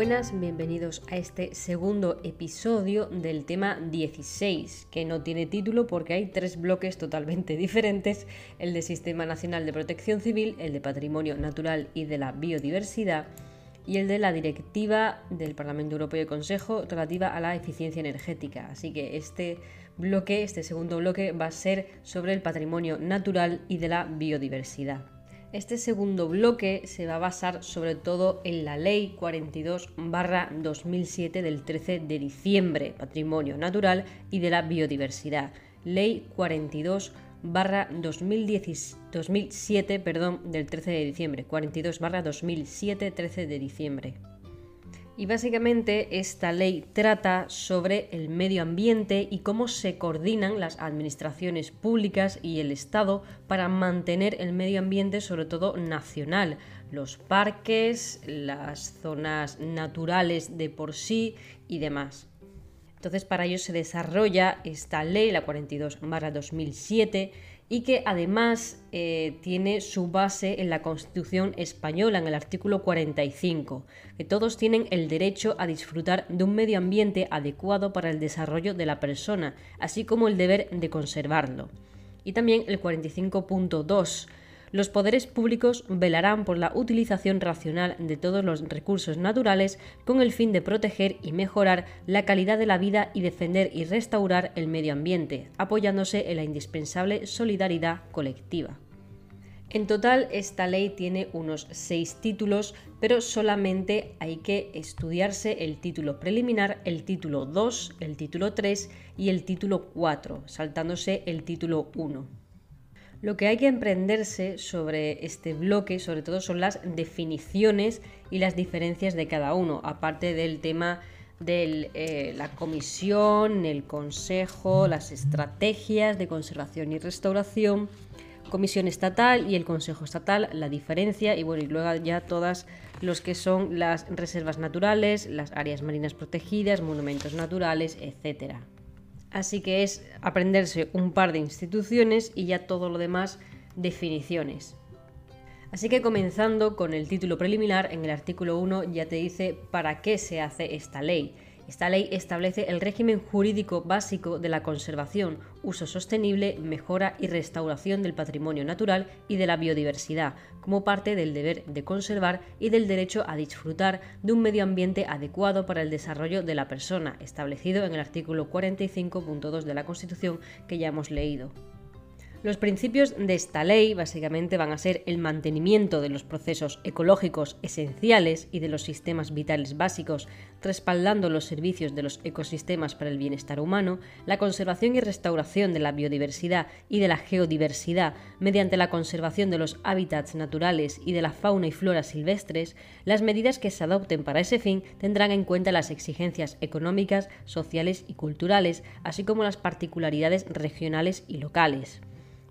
Buenas, bienvenidos a este segundo episodio del tema 16, que no tiene título porque hay tres bloques totalmente diferentes, el de Sistema Nacional de Protección Civil, el de Patrimonio Natural y de la Biodiversidad y el de la Directiva del Parlamento Europeo y Consejo relativa a la eficiencia energética. Así que este bloque, este segundo bloque, va a ser sobre el patrimonio natural y de la biodiversidad. Este segundo bloque se va a basar sobre todo en la Ley 42-2007 del 13 de diciembre, Patrimonio Natural y de la Biodiversidad. Ley 42 2007 perdón, del 13 de diciembre, 42 2007, 13 de diciembre. Y básicamente esta ley trata sobre el medio ambiente y cómo se coordinan las administraciones públicas y el Estado para mantener el medio ambiente, sobre todo nacional, los parques, las zonas naturales de por sí y demás. Entonces para ello se desarrolla esta ley, la 42-2007, y que además eh, tiene su base en la Constitución española, en el artículo 45, que todos tienen el derecho a disfrutar de un medio ambiente adecuado para el desarrollo de la persona, así como el deber de conservarlo. Y también el 45.2, los poderes públicos velarán por la utilización racional de todos los recursos naturales con el fin de proteger y mejorar la calidad de la vida y defender y restaurar el medio ambiente, apoyándose en la indispensable solidaridad colectiva. En total, esta ley tiene unos seis títulos, pero solamente hay que estudiarse el título preliminar, el título 2, el título 3 y el título 4, saltándose el título 1. Lo que hay que emprenderse sobre este bloque, sobre todo, son las definiciones y las diferencias de cada uno, aparte del tema de eh, la comisión, el consejo, las estrategias de conservación y restauración, comisión estatal y el consejo estatal, la diferencia y bueno, y luego ya todas los que son las reservas naturales, las áreas marinas protegidas, monumentos naturales, etcétera. Así que es aprenderse un par de instituciones y ya todo lo demás definiciones. Así que comenzando con el título preliminar, en el artículo 1 ya te dice para qué se hace esta ley. Esta ley establece el régimen jurídico básico de la conservación, uso sostenible, mejora y restauración del patrimonio natural y de la biodiversidad, como parte del deber de conservar y del derecho a disfrutar de un medio ambiente adecuado para el desarrollo de la persona, establecido en el artículo 45.2 de la Constitución que ya hemos leído. Los principios de esta ley básicamente van a ser el mantenimiento de los procesos ecológicos esenciales y de los sistemas vitales básicos, respaldando los servicios de los ecosistemas para el bienestar humano, la conservación y restauración de la biodiversidad y de la geodiversidad mediante la conservación de los hábitats naturales y de la fauna y flora silvestres, las medidas que se adopten para ese fin tendrán en cuenta las exigencias económicas, sociales y culturales, así como las particularidades regionales y locales.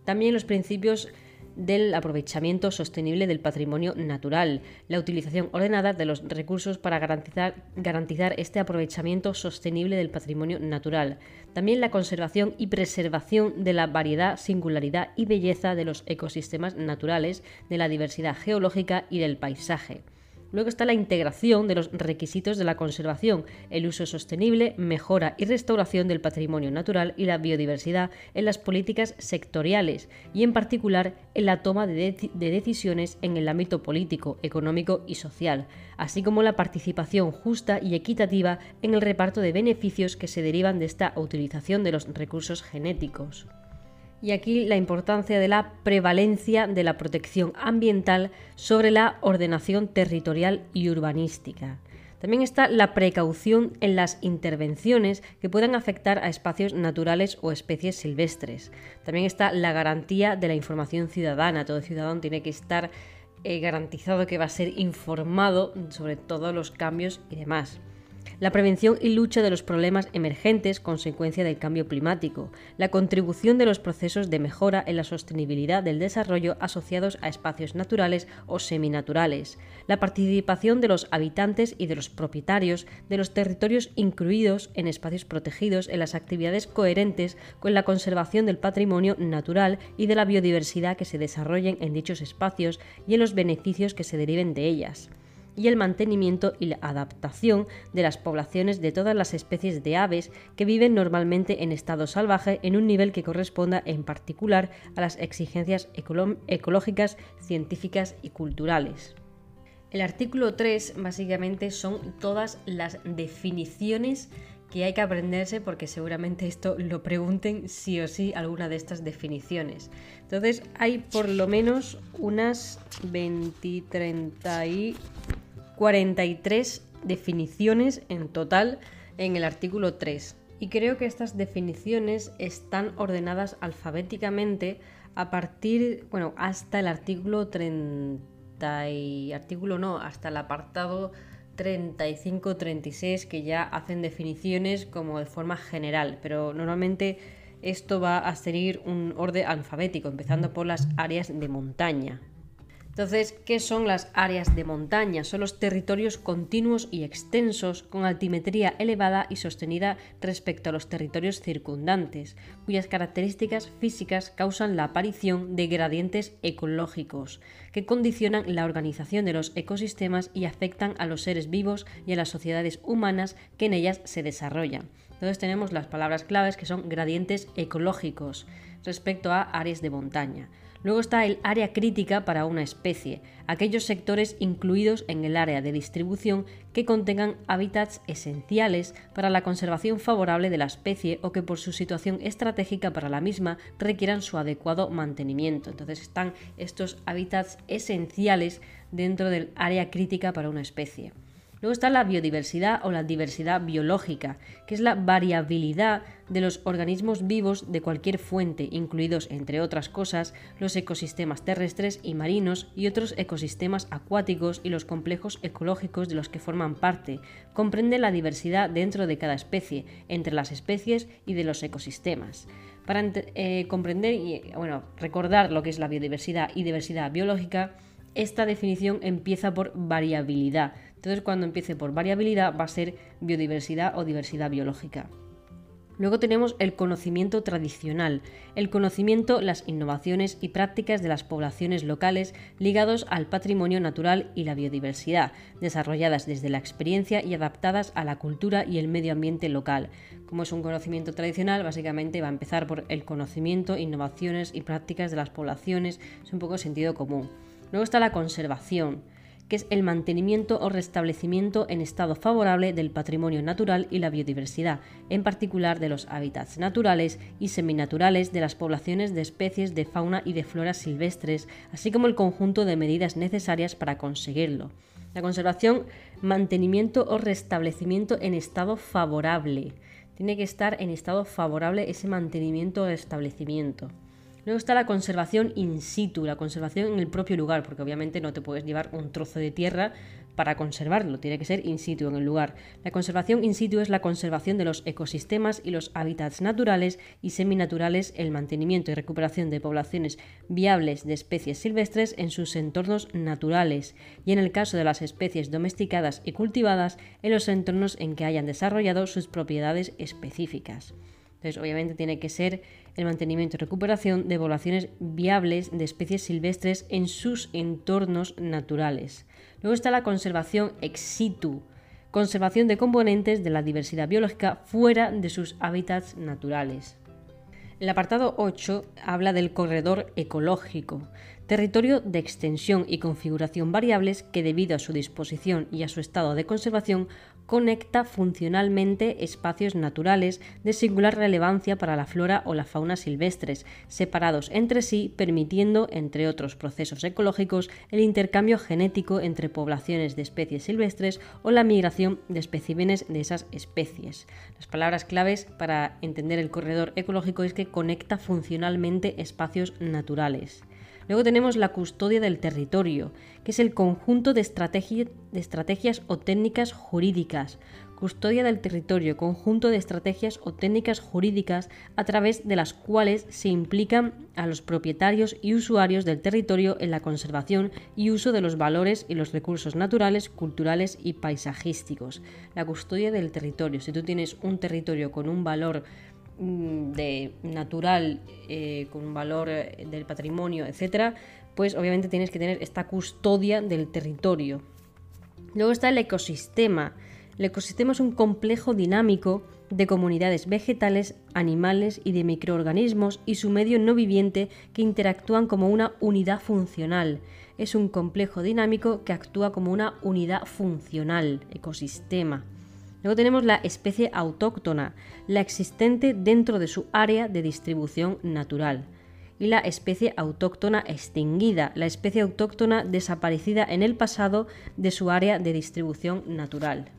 También los principios del aprovechamiento sostenible del patrimonio natural, la utilización ordenada de los recursos para garantizar, este aprovechamiento sostenible del patrimonio natural, también la conservación y preservación de la variedad, singularidad y belleza de los ecosistemas naturales, de la diversidad geológica y del paisaje. Luego está la integración de los requisitos de la conservación, el uso sostenible, mejora y restauración del patrimonio natural y la biodiversidad en las políticas sectoriales y en particular en la toma de, decisiones en el ámbito político, económico y social, así como la participación justa y equitativa en el reparto de beneficios que se derivan de esta utilización de los recursos genéticos y aquí la importancia de la prevalencia de la protección ambiental sobre la ordenación territorial y urbanística. También está la precaución en las intervenciones que puedan afectar a espacios naturales o especies silvestres. También está la garantía de la información ciudadana. Todo ciudadano tiene que estar eh, garantizado que va a ser informado sobre todos los cambios y demás la prevención y lucha de los problemas emergentes consecuencia del cambio climático, la contribución de los procesos de mejora en la sostenibilidad del desarrollo asociados a espacios naturales o seminaturales, la participación de los habitantes y de los propietarios de los territorios incluidos en espacios protegidos en las actividades coherentes con la conservación del patrimonio natural y de la biodiversidad que se desarrollen en dichos espacios y en los beneficios que se deriven de ellas y el mantenimiento y la adaptación de las poblaciones de todas las especies de aves que viven normalmente en estado salvaje en un nivel que corresponda en particular a las exigencias ecológicas, científicas y culturales. El artículo 3 básicamente son todas las definiciones que hay que aprenderse porque seguramente esto lo pregunten sí o sí alguna de estas definiciones. Entonces hay por lo menos unas 20, 30 y 43 definiciones en total en el artículo 3. Y creo que estas definiciones están ordenadas alfabéticamente a partir, bueno, hasta el artículo 30 y artículo no, hasta el apartado 35-36 que ya hacen definiciones como de forma general, pero normalmente esto va a seguir un orden alfabético, empezando por las áreas de montaña. Entonces, ¿qué son las áreas de montaña? Son los territorios continuos y extensos con altimetría elevada y sostenida respecto a los territorios circundantes, cuyas características físicas causan la aparición de gradientes ecológicos, que condicionan la organización de los ecosistemas y afectan a los seres vivos y a las sociedades humanas que en ellas se desarrollan. Entonces tenemos las palabras claves que son gradientes ecológicos respecto a áreas de montaña. Luego está el área crítica para una especie, aquellos sectores incluidos en el área de distribución que contengan hábitats esenciales para la conservación favorable de la especie o que por su situación estratégica para la misma requieran su adecuado mantenimiento. Entonces están estos hábitats esenciales dentro del área crítica para una especie. Luego está la biodiversidad o la diversidad biológica, que es la variabilidad de los organismos vivos de cualquier fuente, incluidos, entre otras cosas, los ecosistemas terrestres y marinos y otros ecosistemas acuáticos y los complejos ecológicos de los que forman parte. Comprende la diversidad dentro de cada especie, entre las especies y de los ecosistemas. Para eh, comprender y bueno, recordar lo que es la biodiversidad y diversidad biológica, esta definición empieza por variabilidad. Entonces, cuando empiece por variabilidad, va a ser biodiversidad o diversidad biológica. Luego tenemos el conocimiento tradicional, el conocimiento, las innovaciones y prácticas de las poblaciones locales ligados al patrimonio natural y la biodiversidad, desarrolladas desde la experiencia y adaptadas a la cultura y el medio ambiente local. Como es un conocimiento tradicional, básicamente va a empezar por el conocimiento, innovaciones y prácticas de las poblaciones, es un poco sentido común. Luego está la conservación, que es el mantenimiento o restablecimiento en estado favorable del patrimonio natural y la biodiversidad, en particular de los hábitats naturales y seminaturales de las poblaciones de especies de fauna y de flora silvestres, así como el conjunto de medidas necesarias para conseguirlo. La conservación, mantenimiento o restablecimiento en estado favorable. Tiene que estar en estado favorable ese mantenimiento o restablecimiento. Luego está la conservación in situ, la conservación en el propio lugar, porque obviamente no te puedes llevar un trozo de tierra para conservarlo, tiene que ser in situ en el lugar. La conservación in situ es la conservación de los ecosistemas y los hábitats naturales y seminaturales, el mantenimiento y recuperación de poblaciones viables de especies silvestres en sus entornos naturales y en el caso de las especies domesticadas y cultivadas en los entornos en que hayan desarrollado sus propiedades específicas. Entonces, obviamente tiene que ser el mantenimiento y recuperación de poblaciones viables de especies silvestres en sus entornos naturales. Luego está la conservación ex situ, conservación de componentes de la diversidad biológica fuera de sus hábitats naturales. El apartado 8 habla del corredor ecológico, territorio de extensión y configuración variables que debido a su disposición y a su estado de conservación conecta funcionalmente espacios naturales de singular relevancia para la flora o la fauna silvestres, separados entre sí, permitiendo, entre otros procesos ecológicos, el intercambio genético entre poblaciones de especies silvestres o la migración de especímenes de esas especies. Las palabras claves para entender el corredor ecológico es que conecta funcionalmente espacios naturales. Luego tenemos la custodia del territorio, que es el conjunto de, de, estrategias o técnicas jurídicas. Custodia del territorio, conjunto de estrategias o técnicas jurídicas a través de las cuales se implican a los propietarios y usuarios del territorio en la conservación y uso de los valores y los recursos naturales, culturales y paisajísticos. La custodia del territorio. Si tú tienes un territorio con un valor de natural eh, con valor eh, del patrimonio, etcétera, pues obviamente tienes que tener esta custodia del territorio. Luego está el ecosistema. El ecosistema es un complejo dinámico de comunidades vegetales, animales y de microorganismos y su medio no viviente que interactúan como una unidad funcional. Es un complejo dinámico que actúa como una unidad funcional, ecosistema. Luego tenemos la especie autóctona, la existente dentro de su área de distribución natural. Y la especie autóctona extinguida, la especie autóctona desaparecida en el pasado de su área de distribución natural.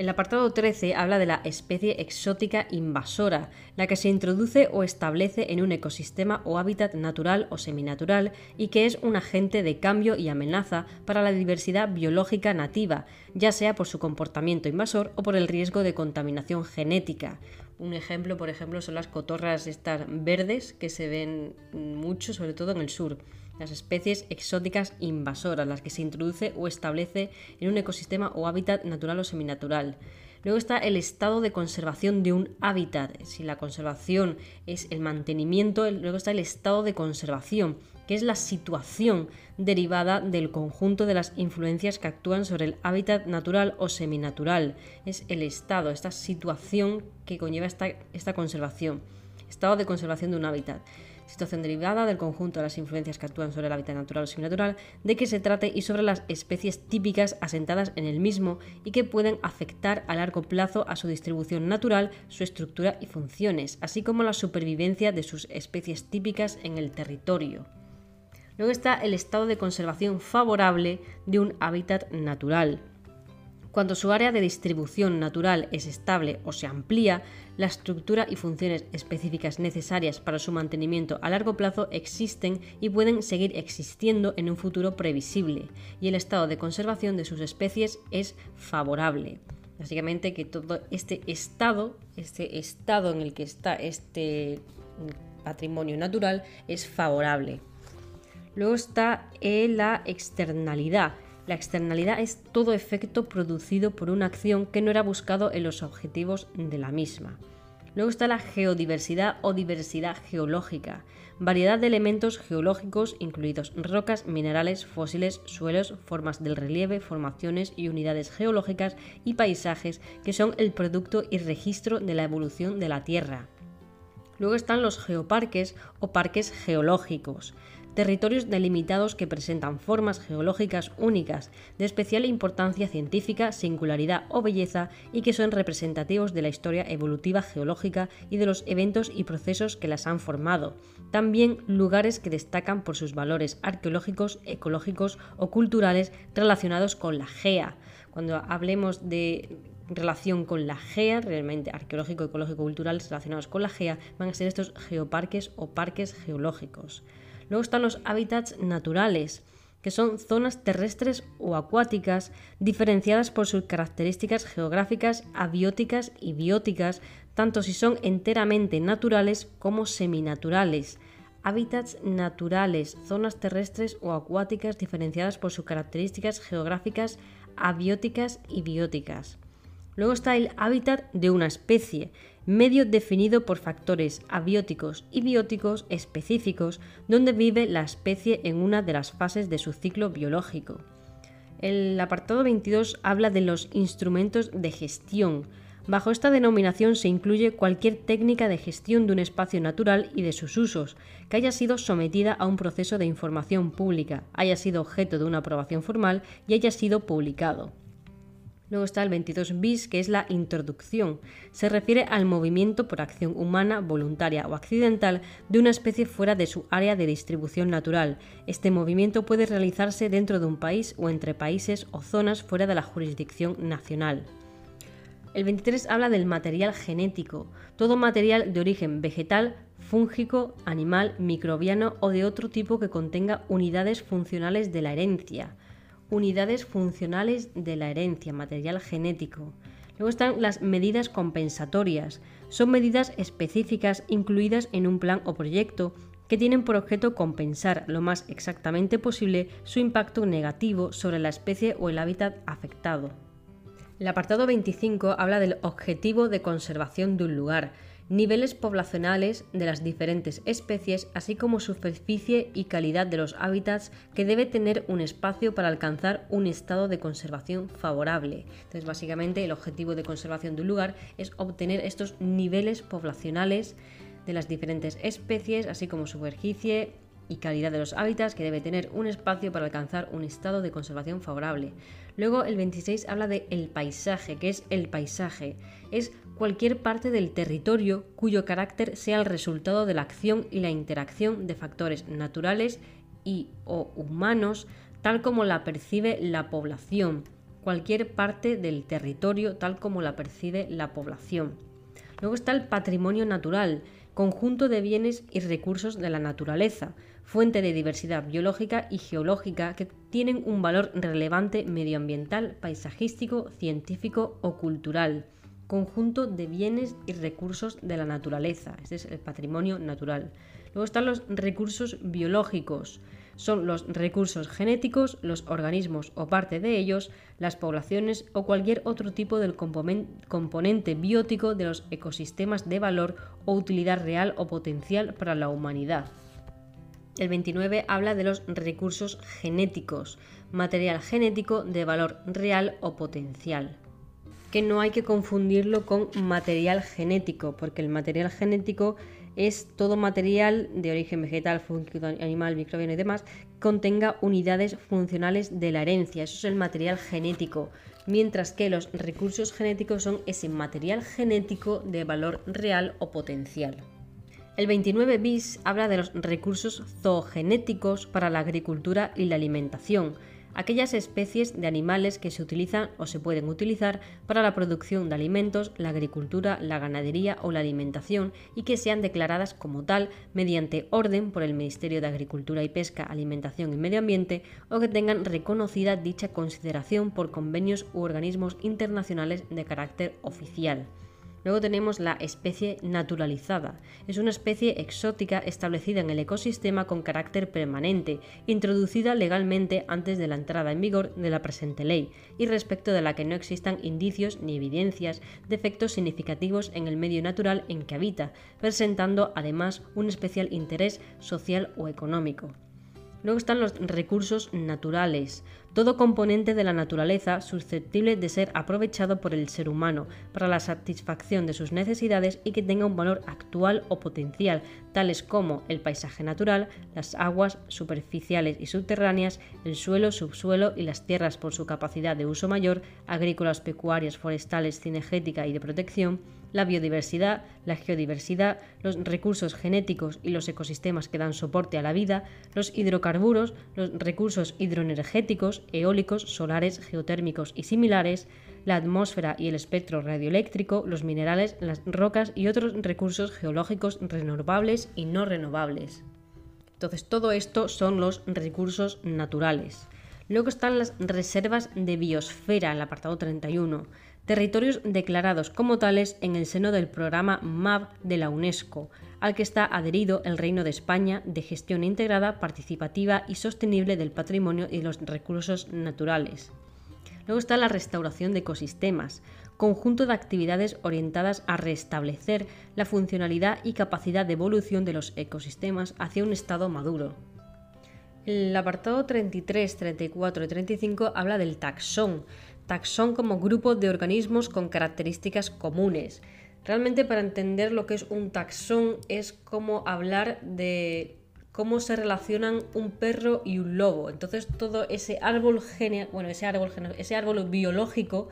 El apartado 13 habla de la especie exótica invasora, la que se introduce o establece en un ecosistema o hábitat natural o seminatural y que es un agente de cambio y amenaza para la diversidad biológica nativa, ya sea por su comportamiento invasor o por el riesgo de contaminación genética. Un ejemplo, por ejemplo, son las cotorras estas verdes que se ven mucho, sobre todo en el sur las especies exóticas invasoras, las que se introduce o establece en un ecosistema o hábitat natural o seminatural. Luego está el estado de conservación de un hábitat. Si la conservación es el mantenimiento, luego está el estado de conservación, que es la situación derivada del conjunto de las influencias que actúan sobre el hábitat natural o seminatural. Es el estado, esta situación que conlleva esta, esta conservación. Estado de conservación de un hábitat situación derivada del conjunto de las influencias que actúan sobre el hábitat natural o seminatural, de que se trate y sobre las especies típicas asentadas en el mismo y que pueden afectar a largo plazo a su distribución natural, su estructura y funciones, así como la supervivencia de sus especies típicas en el territorio. Luego está el estado de conservación favorable de un hábitat natural. Cuando su área de distribución natural es estable o se amplía, la estructura y funciones específicas necesarias para su mantenimiento a largo plazo existen y pueden seguir existiendo en un futuro previsible, y el estado de conservación de sus especies es favorable. Básicamente que todo este estado, este estado en el que está este patrimonio natural es favorable. Luego está la externalidad, la externalidad es todo efecto producido por una acción que no era buscado en los objetivos de la misma. Luego está la geodiversidad o diversidad geológica, variedad de elementos geológicos incluidos rocas, minerales, fósiles, suelos, formas del relieve, formaciones y unidades geológicas y paisajes que son el producto y registro de la evolución de la Tierra. Luego están los geoparques o parques geológicos, territorios delimitados que presentan formas geológicas únicas, de especial importancia científica, singularidad o belleza y que son representativos de la historia evolutiva geológica y de los eventos y procesos que las han formado. También lugares que destacan por sus valores arqueológicos, ecológicos o culturales relacionados con la GEA. Cuando hablemos de relación con la GEA, realmente arqueológico, ecológico, culturales relacionados con la GEA, van a ser estos geoparques o parques geológicos. Luego están los hábitats naturales, que son zonas terrestres o acuáticas diferenciadas por sus características geográficas, abióticas y bióticas, tanto si son enteramente naturales como seminaturales. Hábitats naturales, zonas terrestres o acuáticas diferenciadas por sus características geográficas, abióticas y bióticas. Luego está el hábitat de una especie, medio definido por factores abióticos y bióticos específicos donde vive la especie en una de las fases de su ciclo biológico. El apartado 22 habla de los instrumentos de gestión. Bajo esta denominación se incluye cualquier técnica de gestión de un espacio natural y de sus usos, que haya sido sometida a un proceso de información pública, haya sido objeto de una aprobación formal y haya sido publicado. Luego está el 22 bis, que es la introducción. Se refiere al movimiento por acción humana, voluntaria o accidental de una especie fuera de su área de distribución natural. Este movimiento puede realizarse dentro de un país o entre países o zonas fuera de la jurisdicción nacional. El 23 habla del material genético, todo material de origen vegetal, fúngico, animal, microbiano o de otro tipo que contenga unidades funcionales de la herencia unidades funcionales de la herencia, material genético. Luego están las medidas compensatorias. Son medidas específicas incluidas en un plan o proyecto que tienen por objeto compensar lo más exactamente posible su impacto negativo sobre la especie o el hábitat afectado. El apartado 25 habla del objetivo de conservación de un lugar, niveles poblacionales de las diferentes especies, así como superficie y calidad de los hábitats que debe tener un espacio para alcanzar un estado de conservación favorable. Entonces, básicamente, el objetivo de conservación de un lugar es obtener estos niveles poblacionales de las diferentes especies, así como superficie y calidad de los hábitats que debe tener un espacio para alcanzar un estado de conservación favorable. Luego el 26 habla de el paisaje, que es el paisaje. Es cualquier parte del territorio cuyo carácter sea el resultado de la acción y la interacción de factores naturales y o humanos, tal como la percibe la población. Cualquier parte del territorio tal como la percibe la población. Luego está el patrimonio natural, conjunto de bienes y recursos de la naturaleza, fuente de diversidad biológica y geológica que tienen un valor relevante medioambiental, paisajístico, científico o cultural conjunto de bienes y recursos de la naturaleza. Este es el patrimonio natural. Luego están los recursos biológicos. Son los recursos genéticos, los organismos o parte de ellos, las poblaciones o cualquier otro tipo del componente biótico de los ecosistemas de valor o utilidad real o potencial para la humanidad. El 29 habla de los recursos genéticos, material genético de valor real o potencial que no hay que confundirlo con material genético, porque el material genético es todo material de origen vegetal, animal, microbiano y demás, que contenga unidades funcionales de la herencia. Eso es el material genético. Mientras que los recursos genéticos son ese material genético de valor real o potencial. El 29 bis habla de los recursos zoogenéticos para la agricultura y la alimentación, aquellas especies de animales que se utilizan o se pueden utilizar para la producción de alimentos, la agricultura, la ganadería o la alimentación y que sean declaradas como tal mediante orden por el Ministerio de Agricultura y Pesca, Alimentación y Medio Ambiente o que tengan reconocida dicha consideración por convenios u organismos internacionales de carácter oficial. Luego tenemos la especie naturalizada. Es una especie exótica establecida en el ecosistema con carácter permanente, introducida legalmente antes de la entrada en vigor de la presente ley, y respecto de la que no existan indicios ni evidencias de efectos significativos en el medio natural en que habita, presentando además un especial interés social o económico. Luego están los recursos naturales, todo componente de la naturaleza susceptible de ser aprovechado por el ser humano para la satisfacción de sus necesidades y que tenga un valor actual o potencial, tales como el paisaje natural, las aguas superficiales y subterráneas, el suelo, subsuelo y las tierras por su capacidad de uso mayor, agrícolas, pecuarias, forestales, cinegética y de protección, la biodiversidad, la geodiversidad, los recursos genéticos y los ecosistemas que dan soporte a la vida, los hidrocarburos, los recursos hidroenergéticos, eólicos, solares, geotérmicos y similares, la atmósfera y el espectro radioeléctrico, los minerales, las rocas y otros recursos geológicos renovables y no renovables. Entonces, todo esto son los recursos naturales. Luego están las reservas de biosfera, el apartado 31 territorios declarados como tales en el seno del programa MAP de la UNESCO, al que está adherido el Reino de España de gestión integrada, participativa y sostenible del patrimonio y los recursos naturales. Luego está la restauración de ecosistemas, conjunto de actividades orientadas a restablecer la funcionalidad y capacidad de evolución de los ecosistemas hacia un estado maduro. El apartado 33, 34 y 35 habla del taxón, taxón como grupo de organismos con características comunes. Realmente para entender lo que es un taxón es como hablar de cómo se relacionan un perro y un lobo. Entonces todo ese árbol bueno, ese árbol, ese árbol biológico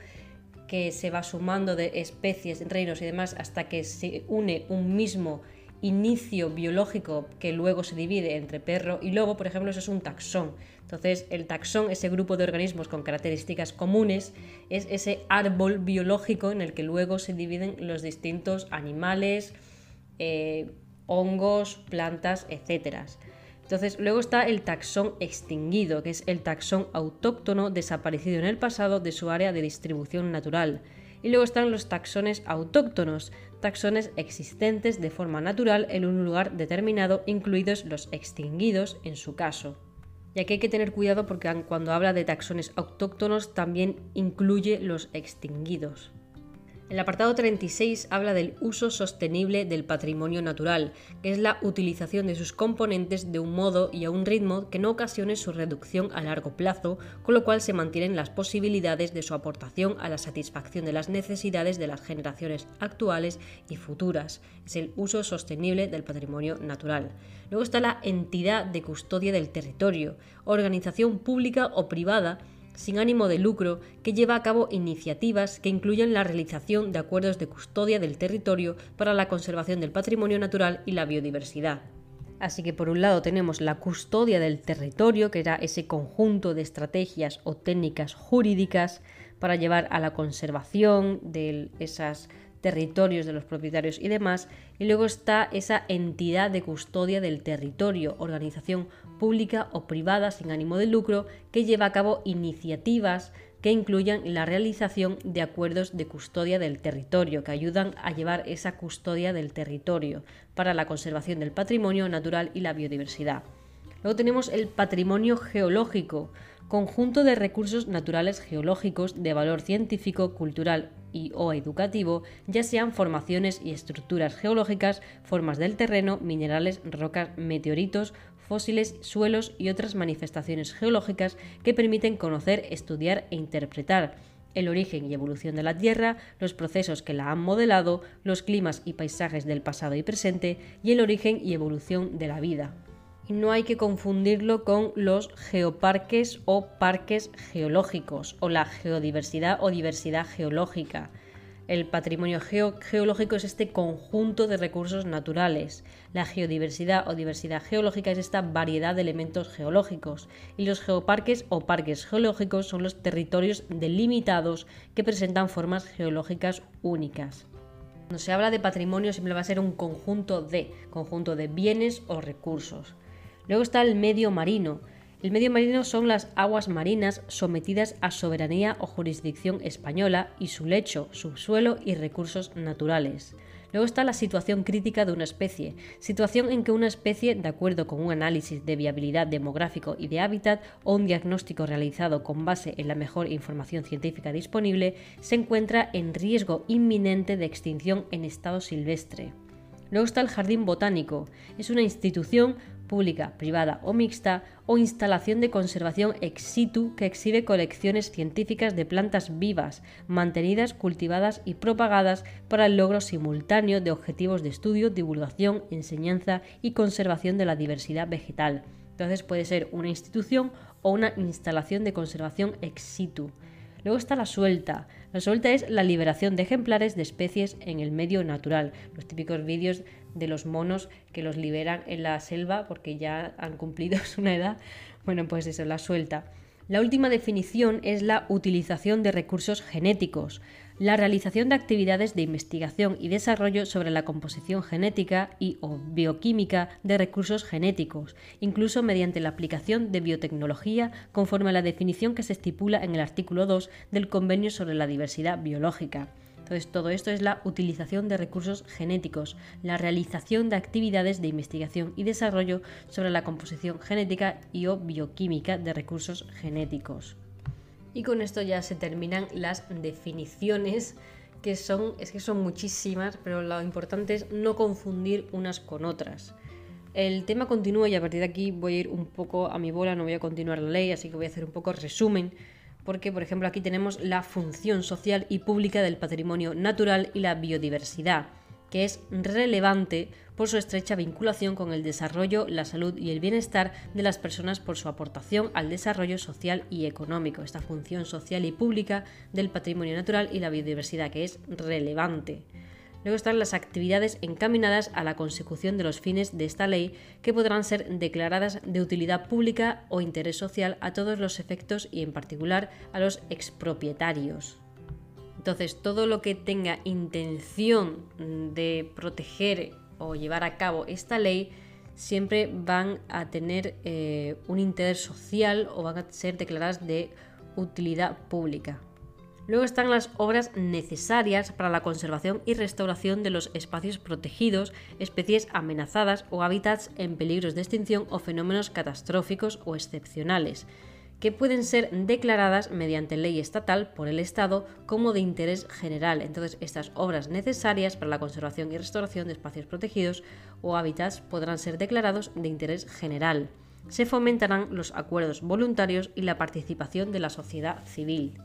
que se va sumando de especies, reinos y demás hasta que se une un mismo inicio biológico que luego se divide entre perro y lobo, por ejemplo, eso es un taxón. Entonces, el taxón, ese grupo de organismos con características comunes, es ese árbol biológico en el que luego se dividen los distintos animales, eh, hongos, plantas, etc. Entonces, luego está el taxón extinguido, que es el taxón autóctono desaparecido en el pasado de su área de distribución natural. Y luego están los taxones autóctonos, taxones existentes de forma natural en un lugar determinado, incluidos los extinguidos en su caso. Y aquí hay que tener cuidado porque cuando habla de taxones autóctonos también incluye los extinguidos. El apartado 36 habla del uso sostenible del patrimonio natural, que es la utilización de sus componentes de un modo y a un ritmo que no ocasione su reducción a largo plazo, con lo cual se mantienen las posibilidades de su aportación a la satisfacción de las necesidades de las generaciones actuales y futuras. Es el uso sostenible del patrimonio natural. Luego está la entidad de custodia del territorio, organización pública o privada sin ánimo de lucro que lleva a cabo iniciativas que incluyen la realización de acuerdos de custodia del territorio para la conservación del patrimonio natural y la biodiversidad. Así que por un lado tenemos la custodia del territorio, que era ese conjunto de estrategias o técnicas jurídicas para llevar a la conservación de esas territorios de los propietarios y demás, y luego está esa entidad de custodia del territorio, organización pública o privada sin ánimo de lucro, que lleva a cabo iniciativas que incluyan la realización de acuerdos de custodia del territorio, que ayudan a llevar esa custodia del territorio para la conservación del patrimonio natural y la biodiversidad. Luego tenemos el patrimonio geológico, conjunto de recursos naturales geológicos de valor científico, cultural y o educativo, ya sean formaciones y estructuras geológicas, formas del terreno, minerales, rocas, meteoritos, fósiles, suelos y otras manifestaciones geológicas que permiten conocer, estudiar e interpretar el origen y evolución de la Tierra, los procesos que la han modelado, los climas y paisajes del pasado y presente y el origen y evolución de la vida no hay que confundirlo con los geoparques o parques geológicos o la geodiversidad o diversidad geológica. El patrimonio geológico es este conjunto de recursos naturales. La geodiversidad o diversidad geológica es esta variedad de elementos geológicos. Y los geoparques o parques geológicos son los territorios delimitados que presentan formas geológicas únicas. Cuando se habla de patrimonio siempre va a ser un conjunto de, conjunto de bienes o recursos. Luego está el medio marino. El medio marino son las aguas marinas sometidas a soberanía o jurisdicción española y su lecho, subsuelo y recursos naturales. Luego está la situación crítica de una especie, situación en que una especie, de acuerdo con un análisis de viabilidad demográfico y de hábitat o un diagnóstico realizado con base en la mejor información científica disponible, se encuentra en riesgo inminente de extinción en estado silvestre. Luego está el Jardín Botánico. Es una institución pública, privada o mixta, o instalación de conservación ex situ que exhibe colecciones científicas de plantas vivas, mantenidas, cultivadas y propagadas para el logro simultáneo de objetivos de estudio, divulgación, enseñanza y conservación de la diversidad vegetal. Entonces puede ser una institución o una instalación de conservación ex situ. Luego está la suelta. La suelta es la liberación de ejemplares de especies en el medio natural. Los típicos vídeos de los monos que los liberan en la selva porque ya han cumplido una edad. Bueno, pues eso, la suelta. La última definición es la utilización de recursos genéticos, la realización de actividades de investigación y desarrollo sobre la composición genética y o bioquímica de recursos genéticos, incluso mediante la aplicación de biotecnología conforme a la definición que se estipula en el artículo 2 del Convenio sobre la Diversidad Biológica. Entonces, todo esto es la utilización de recursos genéticos, la realización de actividades de investigación y desarrollo sobre la composición genética y o bioquímica de recursos genéticos. Y con esto ya se terminan las definiciones que son, es que son muchísimas, pero lo importante es no confundir unas con otras. El tema continúa y a partir de aquí voy a ir un poco a mi bola, no voy a continuar la ley, así que voy a hacer un poco resumen porque, por ejemplo, aquí tenemos la función social y pública del patrimonio natural y la biodiversidad, que es relevante por su estrecha vinculación con el desarrollo, la salud y el bienestar de las personas por su aportación al desarrollo social y económico. Esta función social y pública del patrimonio natural y la biodiversidad, que es relevante. Luego están las actividades encaminadas a la consecución de los fines de esta ley que podrán ser declaradas de utilidad pública o interés social a todos los efectos y en particular a los expropietarios. Entonces, todo lo que tenga intención de proteger o llevar a cabo esta ley siempre van a tener eh, un interés social o van a ser declaradas de utilidad pública. Luego están las obras necesarias para la conservación y restauración de los espacios protegidos, especies amenazadas o hábitats en peligros de extinción o fenómenos catastróficos o excepcionales, que pueden ser declaradas mediante ley estatal por el Estado como de interés general. Entonces, estas obras necesarias para la conservación y restauración de espacios protegidos o hábitats podrán ser declarados de interés general. Se fomentarán los acuerdos voluntarios y la participación de la sociedad civil.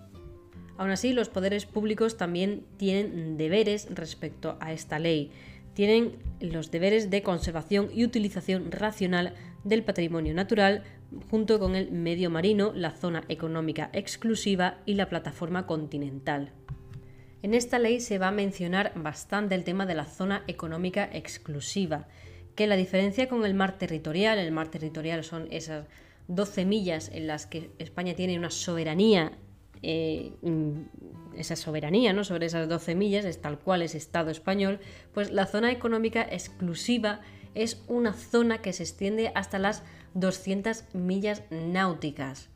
Aún así, los poderes públicos también tienen deberes respecto a esta ley. Tienen los deberes de conservación y utilización racional del patrimonio natural, junto con el medio marino, la zona económica exclusiva y la plataforma continental. En esta ley se va a mencionar bastante el tema de la zona económica exclusiva, que la diferencia con el mar territorial, el mar territorial son esas 12 millas en las que España tiene una soberanía, eh, mm, esa soberanía ¿no? sobre esas 12 millas, es tal cual es Estado español, pues la zona económica exclusiva es una zona que se extiende hasta las 200 millas náuticas.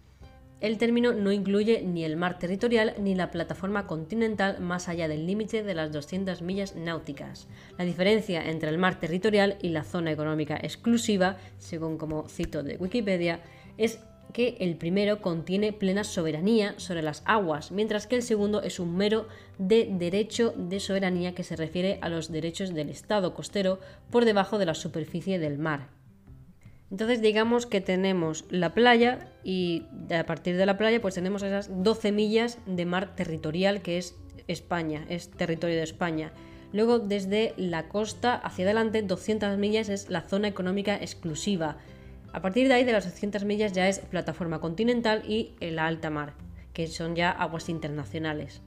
El término no incluye ni el mar territorial ni la plataforma continental más allá del límite de las 200 millas náuticas. La diferencia entre el mar territorial y la zona económica exclusiva, según como cito de Wikipedia, es que el primero contiene plena soberanía sobre las aguas, mientras que el segundo es un mero de derecho de soberanía que se refiere a los derechos del Estado costero por debajo de la superficie del mar. Entonces digamos que tenemos la playa y a partir de la playa pues tenemos esas 12 millas de mar territorial que es España, es territorio de España. Luego desde la costa hacia adelante 200 millas es la zona económica exclusiva a partir de ahí, de las 200 millas ya es plataforma continental y la alta mar, que son ya aguas internacionales.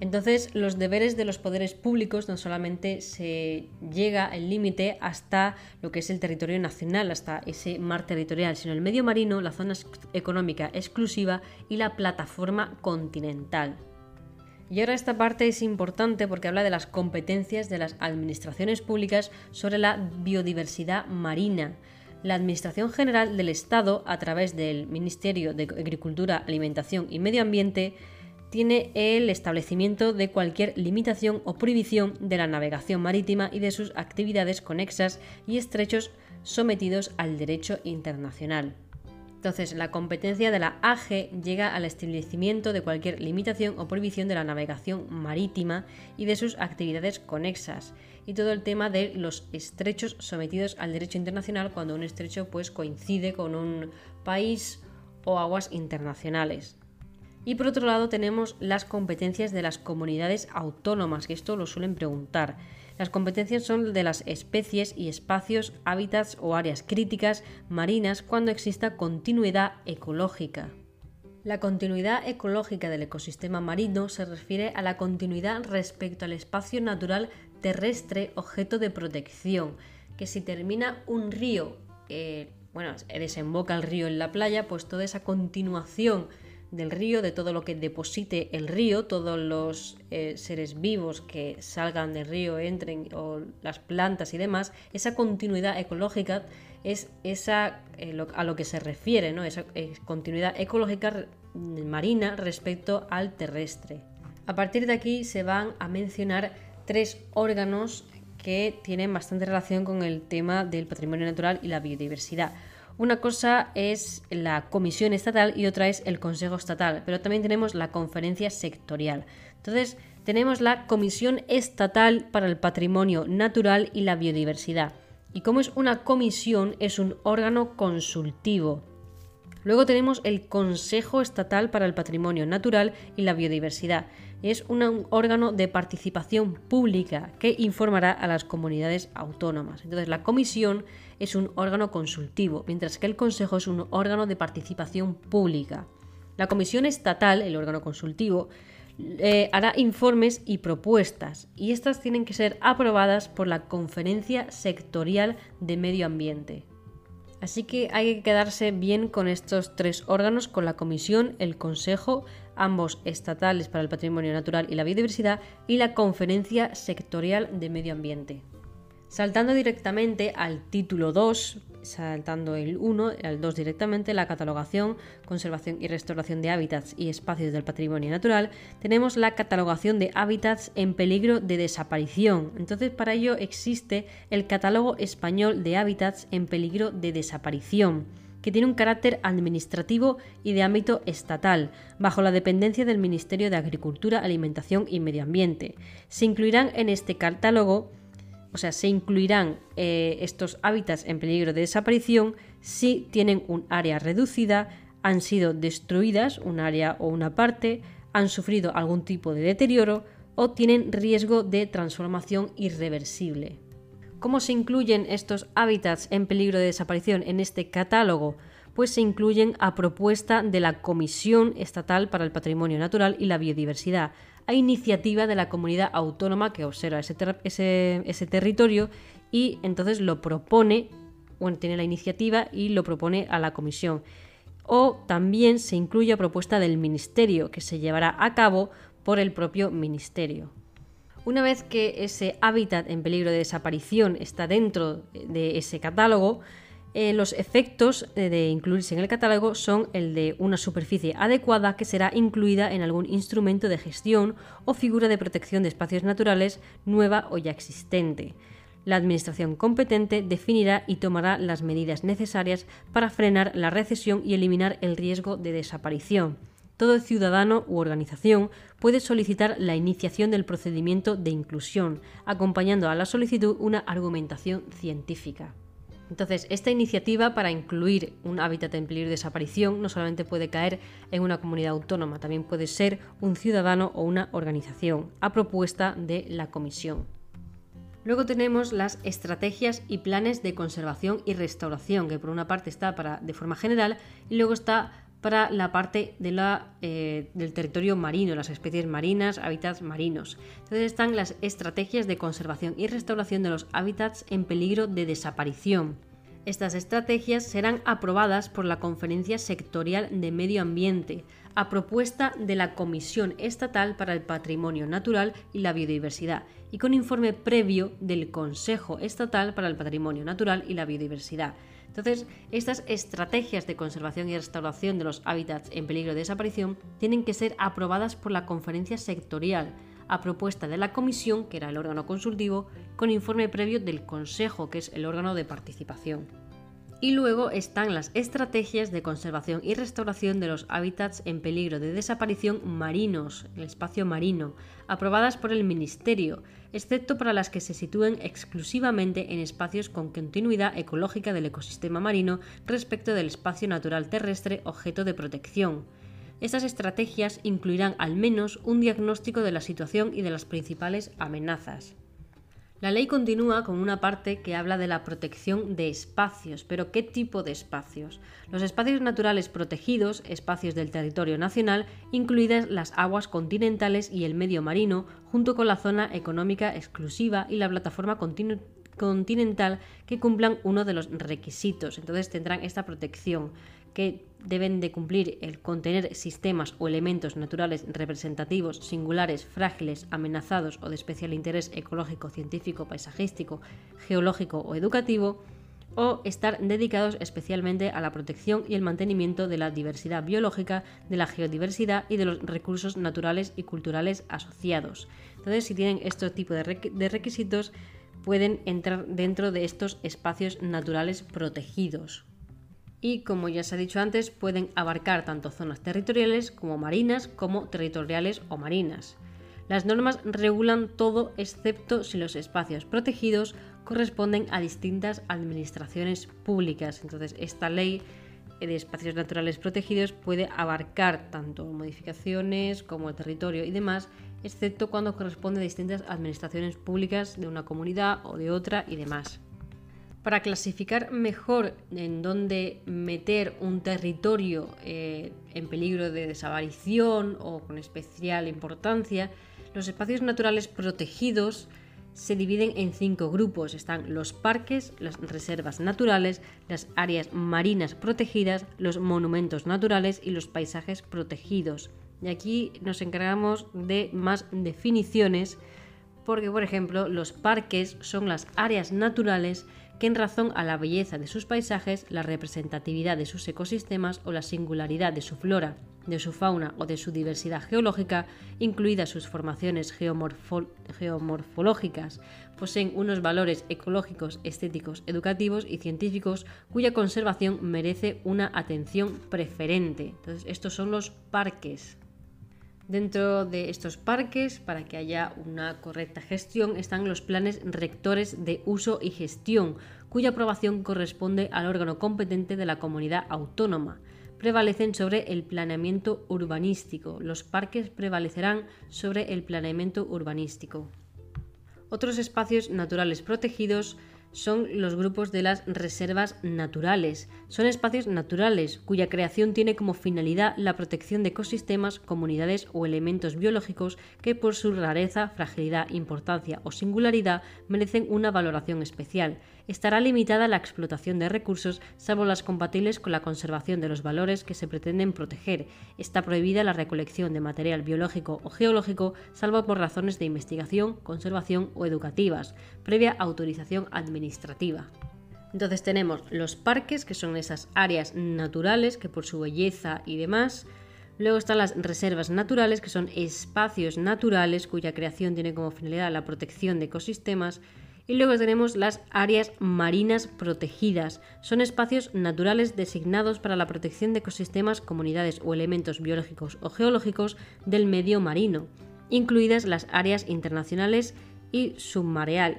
Entonces, los deberes de los poderes públicos no solamente se llega el límite hasta lo que es el territorio nacional, hasta ese mar territorial, sino el medio marino, la zona económica exclusiva y la plataforma continental. Y ahora esta parte es importante porque habla de las competencias de las administraciones públicas sobre la biodiversidad marina la Administración General del Estado, a través del Ministerio de Agricultura, Alimentación y Medio Ambiente, tiene el establecimiento de cualquier limitación o prohibición de la navegación marítima y de sus actividades conexas y estrechos sometidos al derecho internacional. Entonces, la competencia de la AGE llega al establecimiento de cualquier limitación o prohibición de la navegación marítima y de sus actividades conexas y todo el tema de los estrechos sometidos al derecho internacional cuando un estrecho pues coincide con un país o aguas internacionales. Y por otro lado tenemos las competencias de las comunidades autónomas, que esto lo suelen preguntar. Las competencias son de las especies y espacios, hábitats o áreas críticas marinas cuando exista continuidad ecológica. La continuidad ecológica del ecosistema marino se refiere a la continuidad respecto al espacio natural terrestre objeto de protección, que si termina un río, eh, bueno, desemboca el río en la playa, pues toda esa continuación del río, de todo lo que deposite el río, todos los eh, seres vivos que salgan del río, entren, o las plantas y demás, esa continuidad ecológica es esa eh, a lo que se refiere, ¿no? esa continuidad ecológica marina respecto al terrestre. A partir de aquí se van a mencionar tres órganos que tienen bastante relación con el tema del patrimonio natural y la biodiversidad. Una cosa es la Comisión Estatal y otra es el Consejo Estatal, pero también tenemos la Conferencia Sectorial. Entonces, tenemos la Comisión Estatal para el Patrimonio Natural y la Biodiversidad. Y como es una comisión, es un órgano consultivo. Luego tenemos el Consejo Estatal para el Patrimonio Natural y la Biodiversidad es un órgano de participación pública que informará a las comunidades autónomas. Entonces, la comisión es un órgano consultivo, mientras que el Consejo es un órgano de participación pública. La comisión estatal, el órgano consultivo, eh, hará informes y propuestas, y estas tienen que ser aprobadas por la Conferencia Sectorial de Medio Ambiente. Así que hay que quedarse bien con estos tres órganos, con la Comisión, el Consejo, ambos estatales para el patrimonio natural y la biodiversidad, y la Conferencia Sectorial de Medio Ambiente. Saltando directamente al título 2, saltando el 1 al 2 directamente, la catalogación, conservación y restauración de hábitats y espacios del patrimonio natural, tenemos la catalogación de hábitats en peligro de desaparición. Entonces, para ello existe el Catálogo Español de Hábitats en Peligro de Desaparición que tiene un carácter administrativo y de ámbito estatal, bajo la dependencia del Ministerio de Agricultura, Alimentación y Medio Ambiente. Se incluirán en este catálogo, o sea, se incluirán eh, estos hábitats en peligro de desaparición si tienen un área reducida, han sido destruidas un área o una parte, han sufrido algún tipo de deterioro o tienen riesgo de transformación irreversible. ¿Cómo se incluyen estos hábitats en peligro de desaparición en este catálogo? Pues se incluyen a propuesta de la Comisión Estatal para el Patrimonio Natural y la Biodiversidad, a iniciativa de la comunidad autónoma que observa ese, ese territorio y entonces lo propone, bueno, tiene la iniciativa y lo propone a la Comisión o también se incluye a propuesta del Ministerio, que se llevará a cabo por el propio Ministerio. Una vez que ese hábitat en peligro de desaparición está dentro de ese catálogo, eh, los efectos de incluirse en el catálogo son el de una superficie adecuada que será incluida en algún instrumento de gestión o figura de protección de espacios naturales nueva o ya existente. La Administración competente definirá y tomará las medidas necesarias para frenar la recesión y eliminar el riesgo de desaparición. Todo ciudadano u organización puede solicitar la iniciación del procedimiento de inclusión, acompañando a la solicitud una argumentación científica. Entonces, esta iniciativa para incluir un hábitat en peligro de desaparición no solamente puede caer en una comunidad autónoma, también puede ser un ciudadano o una organización, a propuesta de la Comisión. Luego tenemos las estrategias y planes de conservación y restauración, que por una parte está para de forma general y luego está para la parte eh, del territorio marino, las especies marinas, hábitats marinos. Entonces están las estrategias de conservación y restauración de los hábitats en peligro de desaparición. Estas estrategias serán aprobadas por la Conferencia Sectorial de Medio Ambiente, a propuesta de la Comisión Estatal para el Patrimonio Natural y la Biodiversidad, y con informe previo del Consejo Estatal para el Patrimonio Natural y la Biodiversidad. Entonces, estas estrategias de conservación y restauración de los hábitats en peligro de desaparición tienen que ser aprobadas por la conferencia sectorial, a propuesta de la comisión, que era el órgano consultivo, con informe previo del Consejo, que es el órgano de participación. Y luego están las estrategias de conservación y restauración de los hábitats en peligro de desaparición marinos, el espacio marino, aprobadas por el Ministerio, excepto para las que se sitúen exclusivamente en espacios con continuidad ecológica del ecosistema marino respecto del espacio natural terrestre objeto de protección. Estas estrategias incluirán al menos un diagnóstico de la situación y de las principales amenazas. La ley continúa con una parte que habla de la protección de espacios, pero ¿qué tipo de espacios? Los espacios naturales protegidos, espacios del territorio nacional, incluidas las aguas continentales y el medio marino, junto con la zona económica exclusiva y la plataforma continental que cumplan uno de los requisitos. Entonces tendrán esta protección que deben de cumplir el contener sistemas o elementos naturales representativos, singulares, frágiles, amenazados o de especial interés ecológico, científico, paisajístico, geológico o educativo, o estar dedicados especialmente a la protección y el mantenimiento de la diversidad biológica, de la geodiversidad y de los recursos naturales y culturales asociados. Entonces, si tienen este tipo de requisitos, pueden entrar dentro de estos espacios naturales protegidos y, como ya se ha dicho antes, pueden abarcar tanto zonas territoriales como marinas, como territoriales o marinas. Las normas regulan todo excepto si los espacios protegidos corresponden a distintas administraciones públicas. Entonces, esta ley de espacios naturales protegidos puede abarcar tanto modificaciones como el territorio y demás, excepto cuando corresponde a distintas administraciones públicas de una comunidad o de otra y demás para clasificar mejor en dónde meter un territorio eh, en peligro de desaparición o con especial importancia, los espacios naturales protegidos se dividen en cinco grupos. Están los parques, las reservas naturales, las áreas marinas protegidas, los monumentos naturales y los paisajes protegidos. Y aquí nos encargamos de más definiciones porque, por ejemplo, los parques son las áreas naturales que en razón a la belleza de sus paisajes, la representatividad de sus ecosistemas o la singularidad de su flora, de su fauna o de su diversidad geológica, incluidas sus formaciones geomorfológicas, poseen unos valores ecológicos, estéticos, educativos y científicos cuya conservación merece una atención preferente. Entonces, estos son los parques. Dentro de estos parques, para que haya una correcta gestión, están los planes rectores de uso y gestión, cuya aprobación corresponde al órgano competente de la comunidad autónoma prevalecen sobre el planeamiento urbanístico. Los parques prevalecerán sobre el planeamiento urbanístico. Otros espacios naturales protegidos son los grupos de las reservas naturales. Son espacios naturales cuya creación tiene como finalidad la protección de ecosistemas, comunidades o elementos biológicos que por su rareza, fragilidad, importancia o singularidad merecen una valoración especial estará limitada la explotación de recursos salvo las compatibles con la conservación de los valores que se pretenden proteger. Está prohibida la recolección de material biológico o geológico salvo por razones de investigación, conservación o educativas, previa autorización administrativa. Entonces tenemos los parques, que son esas áreas naturales que por su belleza y demás Luego están las reservas naturales, que son espacios naturales cuya creación tiene como finalidad la protección de ecosistemas. Y luego tenemos las áreas marinas protegidas. Son espacios naturales designados para la protección de ecosistemas, comunidades o elementos biológicos o geológicos del medio marino, incluidas las áreas internacionales y submareal,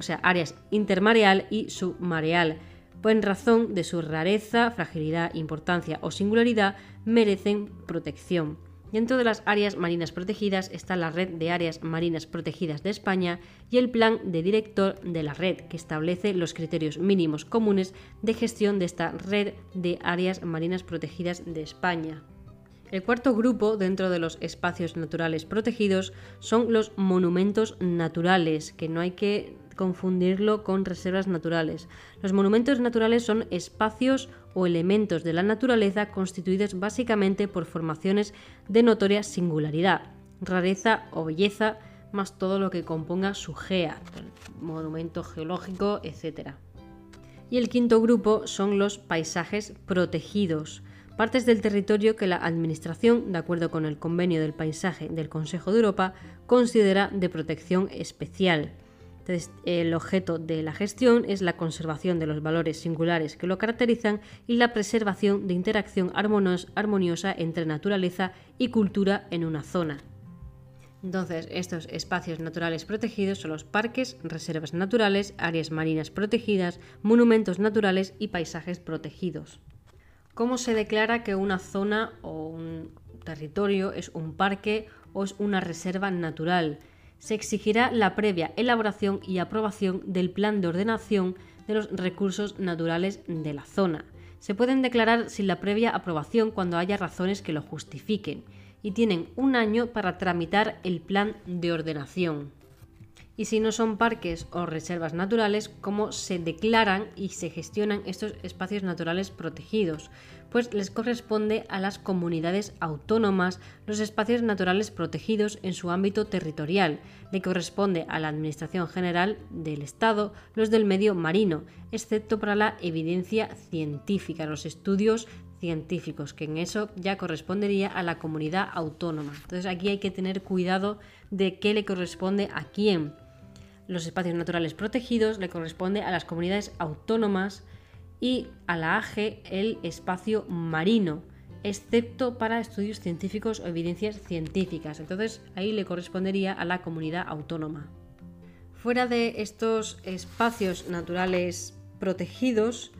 o sea, áreas intermareal y submareal, pues en razón de su rareza, fragilidad, importancia o singularidad merecen protección. Dentro de las áreas marinas protegidas está la Red de Áreas Marinas Protegidas de España y el Plan de Director de la Red, que establece los criterios mínimos comunes de gestión de esta Red de Áreas Marinas Protegidas de España. El cuarto grupo dentro de los espacios naturales protegidos son los monumentos naturales, que no hay que confundirlo con reservas naturales. Los monumentos naturales son espacios o elementos de la naturaleza constituidos básicamente por formaciones de notoria singularidad, rareza o belleza, más todo lo que componga su GEA, monumento geológico, etc. Y el quinto grupo son los paisajes protegidos, partes del territorio que la Administración, de acuerdo con el Convenio del Paisaje del Consejo de Europa, considera de protección especial el objeto de la gestión es la conservación de los valores singulares que lo caracterizan y la preservación de interacción armoniosa entre naturaleza y cultura en una zona. Entonces, estos espacios naturales protegidos son los parques, reservas naturales, áreas marinas protegidas, monumentos naturales y paisajes protegidos. ¿Cómo se declara que una zona o un territorio es un parque o es una reserva natural? Se exigirá la previa elaboración y aprobación del plan de ordenación de los recursos naturales de la zona. Se pueden declarar sin la previa aprobación cuando haya razones que lo justifiquen y tienen un año para tramitar el plan de ordenación. Y si no son parques o reservas naturales, ¿cómo se declaran y se gestionan estos espacios naturales protegidos? Pues les corresponde a las comunidades autónomas los espacios naturales protegidos en su ámbito territorial. Le corresponde a la Administración General del Estado los del medio marino, excepto para la evidencia científica, los estudios científicos, que en eso ya correspondería a la comunidad autónoma. Entonces aquí hay que tener cuidado de qué le corresponde a quién. Los espacios naturales protegidos le corresponde a las comunidades autónomas y a la AGE el espacio marino, excepto para estudios científicos o evidencias científicas. Entonces ahí le correspondería a la comunidad autónoma. Fuera de estos espacios naturales protegidos,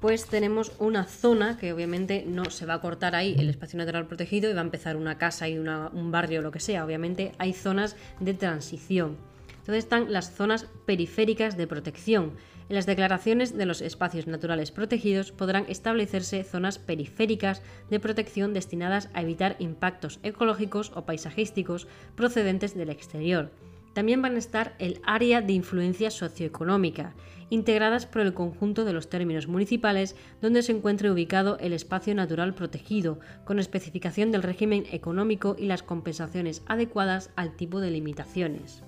pues tenemos una zona que obviamente no se va a cortar ahí el espacio natural protegido y va a empezar una casa y un barrio o lo que sea. Obviamente hay zonas de transición. Entonces están las zonas periféricas de protección, en las declaraciones de los espacios naturales protegidos podrán establecerse zonas periféricas de protección destinadas a evitar impactos ecológicos o paisajísticos procedentes del exterior. También van a estar el área de influencia socioeconómica, integradas por el conjunto de los términos municipales donde se encuentre ubicado el espacio natural protegido, con especificación del régimen económico y las compensaciones adecuadas al tipo de limitaciones.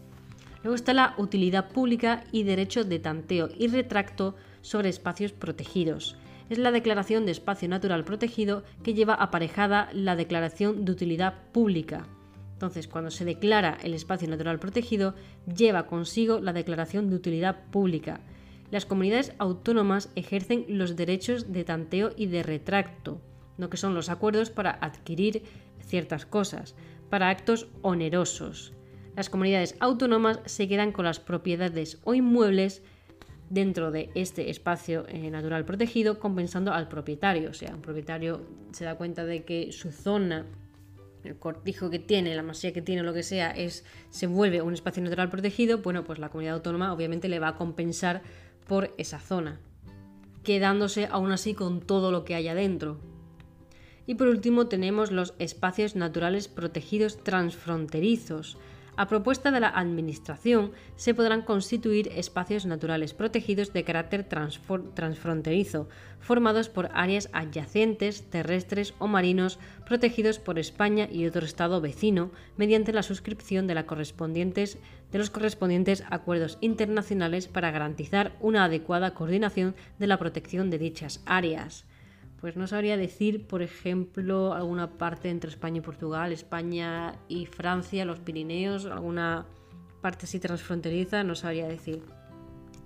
Luego está la utilidad pública y derecho de tanteo y retracto sobre espacios protegidos. Es la declaración de espacio natural protegido que lleva aparejada la declaración de utilidad pública. Entonces, cuando se declara el espacio natural protegido, lleva consigo la declaración de utilidad pública. Las comunidades autónomas ejercen los derechos de tanteo y de retracto, lo que son los acuerdos para adquirir ciertas cosas, para actos onerosos. Las comunidades autónomas se quedan con las propiedades o inmuebles dentro de este espacio eh, natural protegido, compensando al propietario. O sea, un propietario se da cuenta de que su zona, el cortijo que tiene, la masía que tiene, lo que sea, es, se vuelve un espacio natural protegido, bueno, pues la comunidad autónoma obviamente le va a compensar por esa zona, quedándose aún así con todo lo que hay adentro. Y por último tenemos los espacios naturales protegidos transfronterizos, a propuesta de la Administración, se podrán constituir espacios naturales protegidos de carácter transfronterizo, formados por áreas adyacentes, terrestres o marinos, protegidos por España y otro Estado vecino, mediante la suscripción de, de los correspondientes acuerdos internacionales para garantizar una adecuada coordinación de la protección de dichas áreas pues no sabría decir, por ejemplo, alguna parte entre España y Portugal, España y Francia, los Pirineos, alguna parte así transfronteriza, no sabría decir.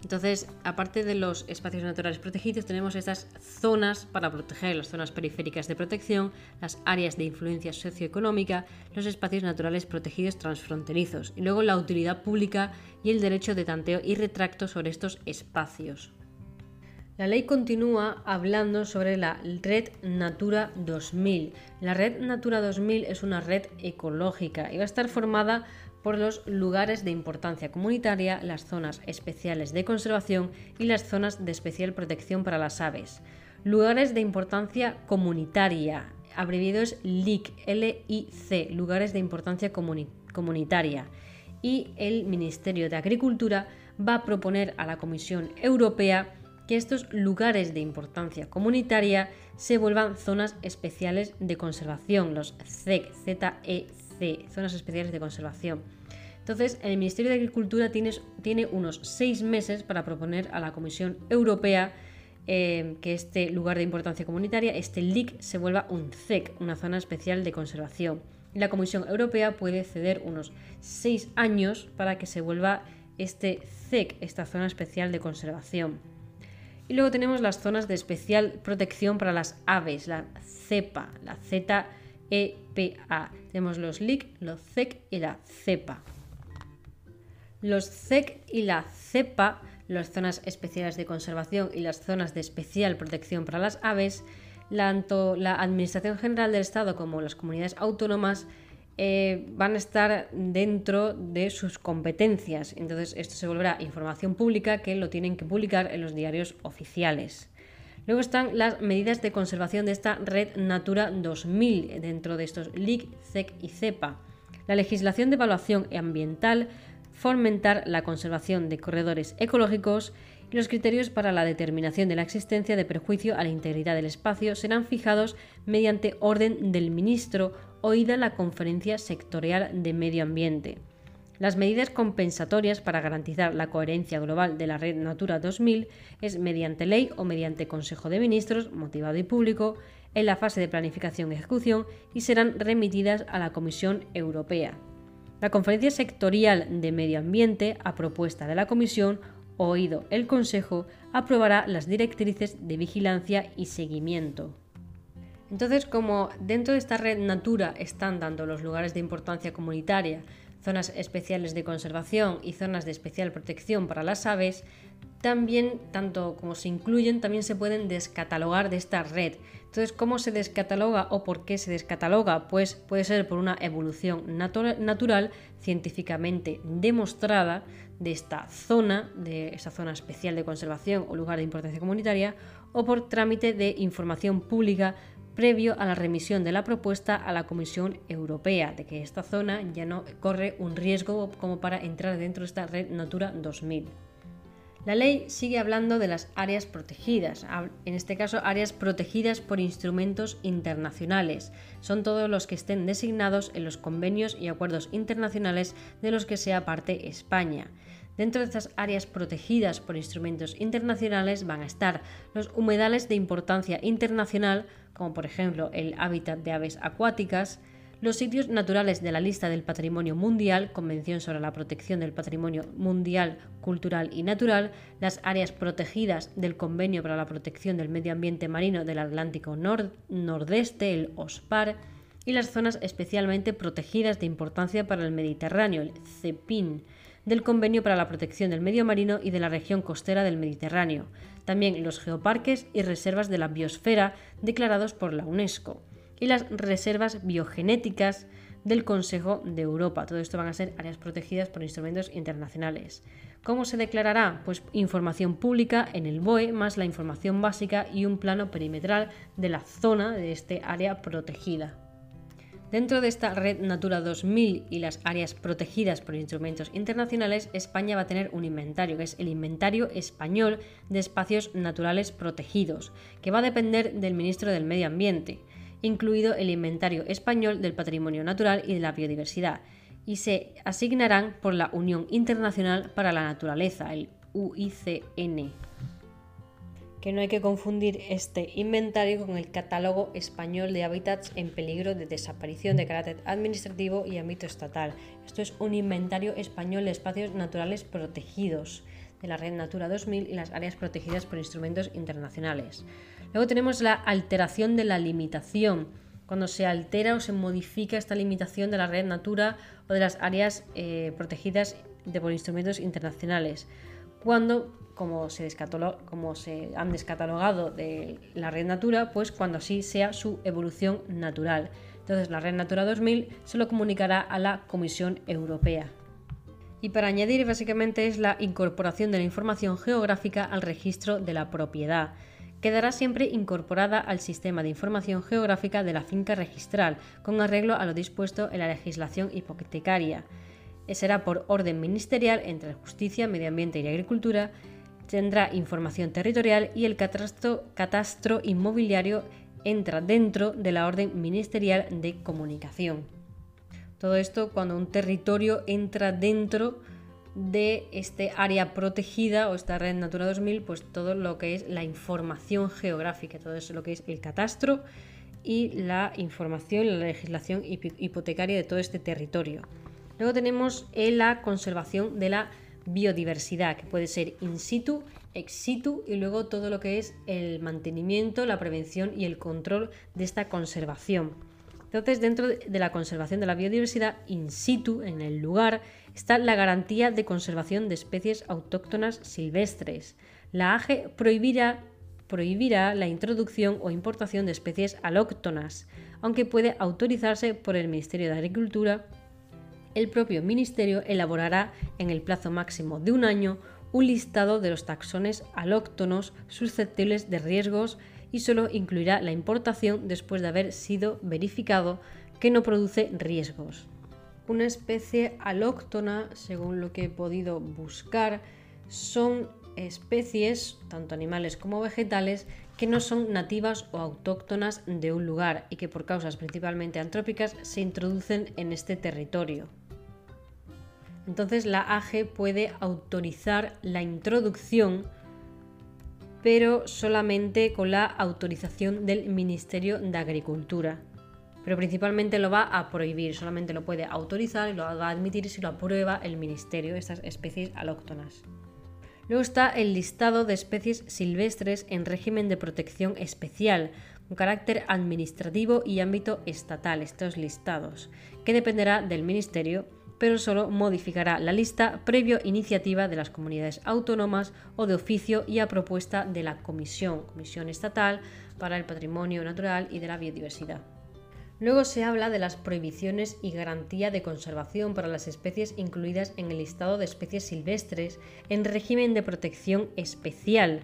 Entonces, aparte de los espacios naturales protegidos, tenemos estas zonas para proteger, las zonas periféricas de protección, las áreas de influencia socioeconómica, los espacios naturales protegidos transfronterizos, y luego la utilidad pública y el derecho de tanteo y retracto sobre estos espacios. La ley continúa hablando sobre la Red Natura 2000. La Red Natura 2000 es una red ecológica y va a estar formada por los lugares de importancia comunitaria, las zonas especiales de conservación y las zonas de especial protección para las aves. Lugares de importancia comunitaria, abreviado es LIC, L-I-C, lugares de importancia comunitaria. Y el Ministerio de Agricultura va a proponer a la Comisión Europea que estos lugares de importancia comunitaria se vuelvan zonas especiales de conservación, los ZEC, Z-E-C, zonas especiales de conservación. Entonces, el Ministerio de Agricultura tiene, unos seis meses para proponer a la Comisión Europea eh, que este lugar de importancia comunitaria, este LIC, se vuelva un ZEC, una zona especial de conservación. La Comisión Europea puede ceder unos seis años para que se vuelva este ZEC, esta zona especial de conservación. Y luego tenemos las zonas de especial protección para las aves, la cepa, la Z-E-P-A. Tenemos los LIC, los CEC y la cepa. Los CEC y la cepa, las zonas especiales de conservación y las zonas de especial protección para las aves, tanto la Administración General del Estado como las comunidades autónomas eh, van a estar dentro de sus competencias. Entonces esto se volverá información pública que lo tienen que publicar en los diarios oficiales. Luego están las medidas de conservación de esta red Natura 2000 dentro de estos LIC, CEC y CEPA. La legislación de evaluación ambiental, fomentar la conservación de corredores ecológicos y los criterios para la determinación de la existencia de perjuicio a la integridad del espacio serán fijados mediante orden del ministro oída la Conferencia Sectorial de Medio Ambiente. Las medidas compensatorias para garantizar la coherencia global de la red Natura 2000 es mediante ley o mediante Consejo de Ministros, motivado y público, en la fase de planificación y ejecución y serán remitidas a la Comisión Europea. La Conferencia Sectorial de Medio Ambiente, a propuesta de la Comisión, oído el Consejo, aprobará las directrices de vigilancia y seguimiento. Entonces, como dentro de esta red Natura están dando los lugares de importancia comunitaria, zonas especiales de conservación y zonas de especial protección para las aves, también, tanto como se incluyen, también se pueden descatalogar de esta red. Entonces, ¿cómo se descataloga o por qué se descataloga? Pues puede ser por una evolución natural científicamente demostrada de esta zona, de esa zona especial de conservación o lugar de importancia comunitaria, o por trámite de información pública previo a la remisión de la propuesta a la Comisión Europea, de que esta zona ya no corre un riesgo como para entrar dentro de esta red Natura 2000. La ley sigue hablando de las áreas protegidas, en este caso áreas protegidas por instrumentos internacionales. Son todos los que estén designados en los convenios y acuerdos internacionales de los que sea parte España. Dentro de estas áreas protegidas por instrumentos internacionales van a estar los humedales de importancia internacional, como por ejemplo el hábitat de aves acuáticas, los sitios naturales de la lista del Patrimonio Mundial, Convención sobre la Protección del Patrimonio Mundial Cultural y Natural, las áreas protegidas del Convenio para la Protección del Medio Ambiente Marino del Atlántico Nordeste, el OSPAR, y las zonas especialmente protegidas de importancia para el Mediterráneo, el CEPIN, del Convenio para la Protección del Medio Marino y de la Región Costera del Mediterráneo, también los geoparques y reservas de la biosfera declarados por la UNESCO y las reservas biogenéticas del Consejo de Europa. Todo esto van a ser áreas protegidas por instrumentos internacionales. ¿Cómo se declarará? Pues información pública en el BOE más la información básica y un plano perimetral de la zona de este área protegida. Dentro de esta red Natura 2000 y las áreas protegidas por instrumentos internacionales, España va a tener un inventario, que es el Inventario Español de Espacios Naturales Protegidos, que va a depender del Ministro del Medio Ambiente incluido el Inventario Español del Patrimonio Natural y de la Biodiversidad, y se asignarán por la Unión Internacional para la Naturaleza, el UICN. Que no hay que confundir este inventario con el Catálogo Español de Hábitats en peligro de desaparición de carácter administrativo y ámbito estatal. Esto es un inventario español de espacios naturales protegidos de la Red Natura 2000 y las áreas protegidas por instrumentos internacionales. Luego tenemos la alteración de la limitación, cuando se altera o se modifica esta limitación de la red Natura o de las áreas eh, protegidas por instrumentos internacionales. Cuando, como se, han descatalogado de la red Natura, pues cuando así sea su evolución natural. Entonces la red Natura 2000 se lo comunicará a la Comisión Europea. Y para añadir, básicamente es la incorporación de la información geográfica al registro de la propiedad quedará siempre incorporada al sistema de información geográfica de la finca registral, con arreglo a lo dispuesto en la legislación hipotecaria. Será por orden ministerial entre Justicia, Medio Ambiente y Agricultura, tendrá información territorial y el catastro, inmobiliario entra dentro de la orden ministerial de comunicación. Todo esto cuando un territorio entra dentro de este área protegida o esta red Natura 2000, pues todo lo que es la información geográfica, todo eso lo que es el catastro y la información, la legislación hipotecaria de todo este territorio. Luego tenemos la conservación de la biodiversidad, que puede ser in situ, ex situ y luego todo lo que es el mantenimiento, la prevención y el control de esta conservación. Entonces, dentro de la conservación de la biodiversidad in situ, en el lugar, está la garantía de conservación de especies autóctonas silvestres. La AGE prohibirá, prohibirá la introducción o importación de especies alóctonas, aunque puede autorizarse por el Ministerio de Agricultura. El propio Ministerio elaborará en el plazo máximo de un año un listado de los taxones alóctonos susceptibles de riesgos y solo incluirá la importación después de haber sido verificado que no produce riesgos. Una especie alóctona, según lo que he podido buscar, son especies, tanto animales como vegetales, que no son nativas o autóctonas de un lugar y que por causas principalmente antrópicas se introducen en este territorio. Entonces la AGE puede autorizar la introducción pero solamente con la autorización del Ministerio de Agricultura. Pero principalmente lo va a prohibir, solamente lo puede autorizar y lo va a admitir si lo aprueba el Ministerio, estas especies alóctonas. Luego está el listado de especies silvestres en régimen de protección especial, con carácter administrativo y ámbito estatal, estos listados, que dependerá del Ministerio pero solo modificará la lista previo iniciativa de las comunidades autónomas o de oficio y a propuesta de la Comisión, Comisión Estatal para el Patrimonio Natural y de la Biodiversidad. Luego se habla de las prohibiciones y garantía de conservación para las especies incluidas en el listado de especies silvestres en régimen de protección especial,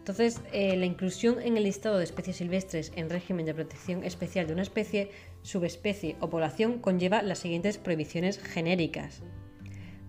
entonces, eh, la inclusión en el listado de especies silvestres en régimen de protección especial de una especie, subespecie o población conlleva las siguientes prohibiciones genéricas.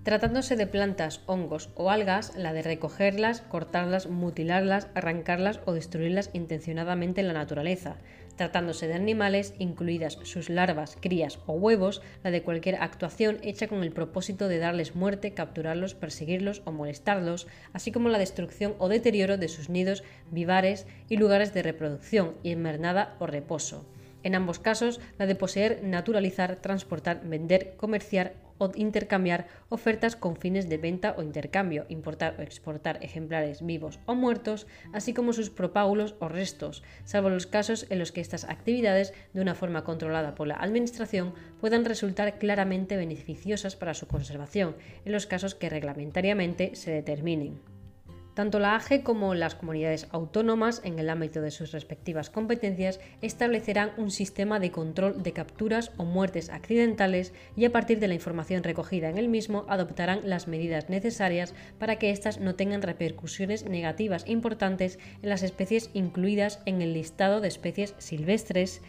Tratándose de plantas, hongos o algas, la de recogerlas, cortarlas, mutilarlas, arrancarlas o destruirlas intencionadamente en la naturaleza. Tratándose de animales, incluidas sus larvas, crías o huevos, la de cualquier actuación hecha con el propósito de darles muerte, capturarlos, perseguirlos o molestarlos, así como la destrucción o deterioro de sus nidos, vivares y lugares de reproducción, invernada o reposo. En ambos casos, la de poseer, naturalizar, transportar, vender, comerciar o intercambiar ofertas con fines de venta o intercambio, importar o exportar ejemplares vivos o muertos, así como sus propágulos o restos, salvo los casos en los que estas actividades, de una forma controlada por la Administración, puedan resultar claramente beneficiosas para su conservación, en los casos que reglamentariamente se determinen. Tanto la AGE como las comunidades autónomas, en el ámbito de sus respectivas competencias, establecerán un sistema de control de capturas o muertes accidentales y a partir de la información recogida en el mismo adoptarán las medidas necesarias para que éstas no tengan repercusiones negativas importantes en las especies incluidas en el listado de especies silvestres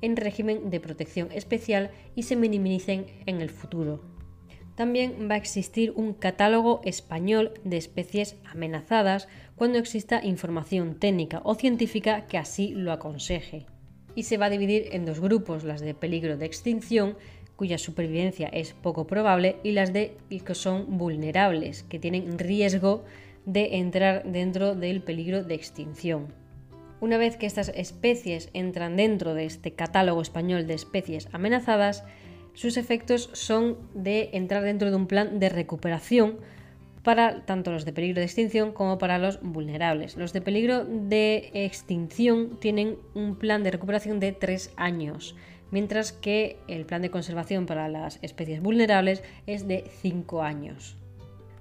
en régimen de protección especial y se minimicen en el futuro también va a existir un catálogo español de especies amenazadas cuando exista información técnica o científica que así lo aconseje. Y se va a dividir en dos grupos, las de peligro de extinción, cuya supervivencia es poco probable, y las de que son vulnerables, que tienen riesgo de entrar dentro del peligro de extinción. Una vez que estas especies entran dentro de este catálogo español de especies amenazadas, sus efectos son de entrar dentro de un plan de recuperación para tanto los de peligro de extinción como para los vulnerables. Los de peligro de extinción tienen un plan de recuperación de tres años, mientras que el plan de conservación para las especies vulnerables es de cinco años.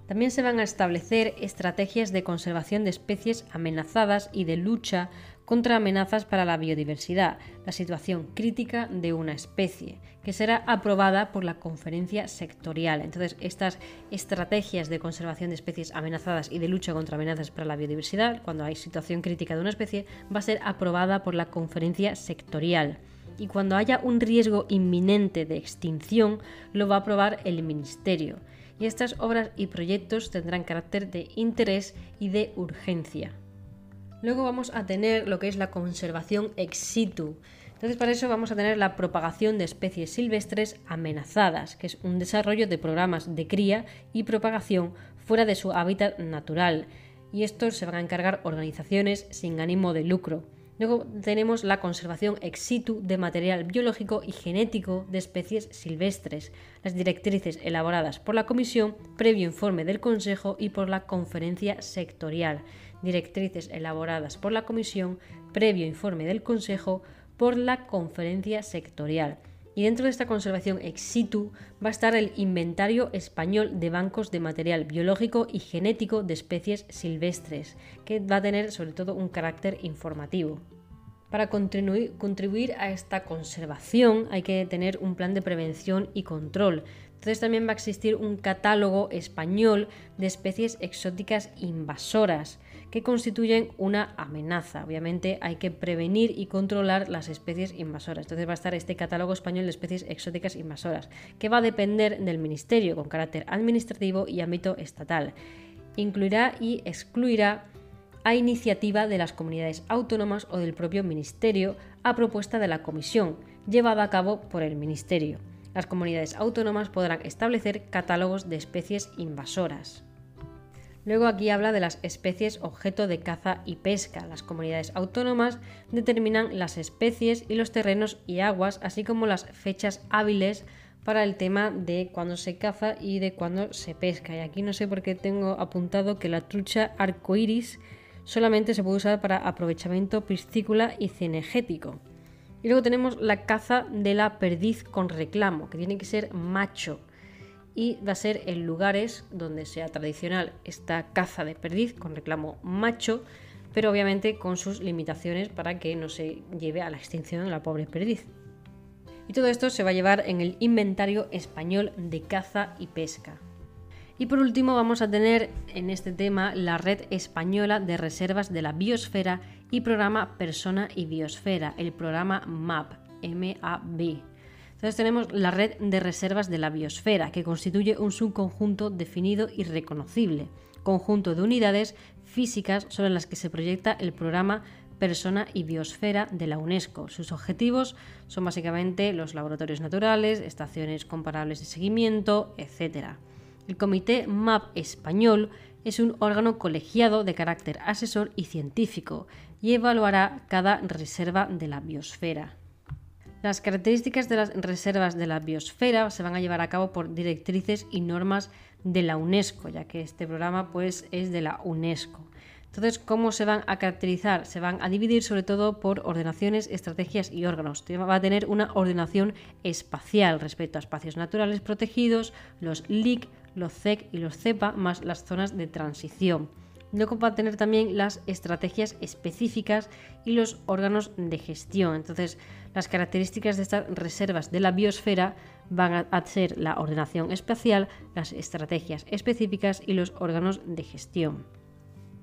También se van a establecer estrategias de conservación de especies amenazadas y de lucha contra amenazas para la biodiversidad, la situación crítica de una especie, que será aprobada por la conferencia sectorial. Entonces, estas estrategias de conservación de especies amenazadas y de lucha contra amenazas para la biodiversidad, cuando hay situación crítica de una especie, va a ser aprobada por la conferencia sectorial. Y cuando haya un riesgo inminente de extinción, lo va a aprobar el Ministerio. Y estas obras y proyectos tendrán carácter de interés y de urgencia. Luego vamos a tener lo que es la conservación ex situ. Entonces para eso vamos a tener la propagación de especies silvestres amenazadas, que es un desarrollo de programas de cría y propagación fuera de su hábitat natural. Y estos se van a encargar organizaciones sin ánimo de lucro. Luego tenemos la conservación ex situ de material biológico y genético de especies silvestres, las directrices elaboradas por la Comisión previo informe del Consejo y por la conferencia sectorial directrices elaboradas por la Comisión, previo informe del Consejo, por la conferencia sectorial. Y dentro de esta conservación ex situ va a estar el Inventario Español de Bancos de Material Biológico y Genético de Especies Silvestres, que va a tener sobre todo un carácter informativo. Para contribuir a esta conservación hay que tener un plan de prevención y control. Entonces también va a existir un catálogo español de especies exóticas invasoras que constituyen una amenaza. Obviamente hay que prevenir y controlar las especies invasoras. Entonces va a estar este catálogo español de especies exóticas invasoras, que va a depender del Ministerio con carácter administrativo y ámbito estatal. Incluirá y excluirá a iniciativa de las comunidades autónomas o del propio Ministerio a propuesta de la Comisión, llevada a cabo por el Ministerio. Las comunidades autónomas podrán establecer catálogos de especies invasoras. Luego aquí habla de las especies objeto de caza y pesca. Las comunidades autónomas determinan las especies y los terrenos y aguas, así como las fechas hábiles para el tema de cuándo se caza y de cuándo se pesca. Y aquí no sé por qué tengo apuntado que la trucha arcoiris solamente se puede usar para aprovechamiento piscícola y cinegético. Y luego tenemos la caza de la perdiz con reclamo, que tiene que ser macho y va a ser en lugares donde sea tradicional esta caza de perdiz con reclamo macho, pero obviamente con sus limitaciones para que no se lleve a la extinción la pobre perdiz. Y todo esto se va a llevar en el inventario español de caza y pesca. Y por último vamos a tener en este tema la Red Española de Reservas de la Biosfera y programa Persona y Biosfera, el programa MAP, MAB. Entonces tenemos la red de reservas de la biosfera, que constituye un subconjunto definido y reconocible, conjunto de unidades físicas sobre las que se proyecta el programa Persona y Biosfera de la UNESCO. Sus objetivos son básicamente los laboratorios naturales, estaciones comparables de seguimiento, etc. El Comité MAP español es un órgano colegiado de carácter asesor y científico y evaluará cada reserva de la biosfera. Las características de las reservas de la biosfera se van a llevar a cabo por directrices y normas de la UNESCO, ya que este programa pues, es de la UNESCO. Entonces, ¿cómo se van a caracterizar? Se van a dividir sobre todo por ordenaciones, estrategias y órganos. Va a tener una ordenación espacial respecto a espacios naturales protegidos, los LIC, los CEC y los CEPA, más las zonas de transición. Luego va a tener también las estrategias específicas y los órganos de gestión. Entonces, las características de estas reservas de la biosfera van a ser la ordenación espacial, las estrategias específicas y los órganos de gestión.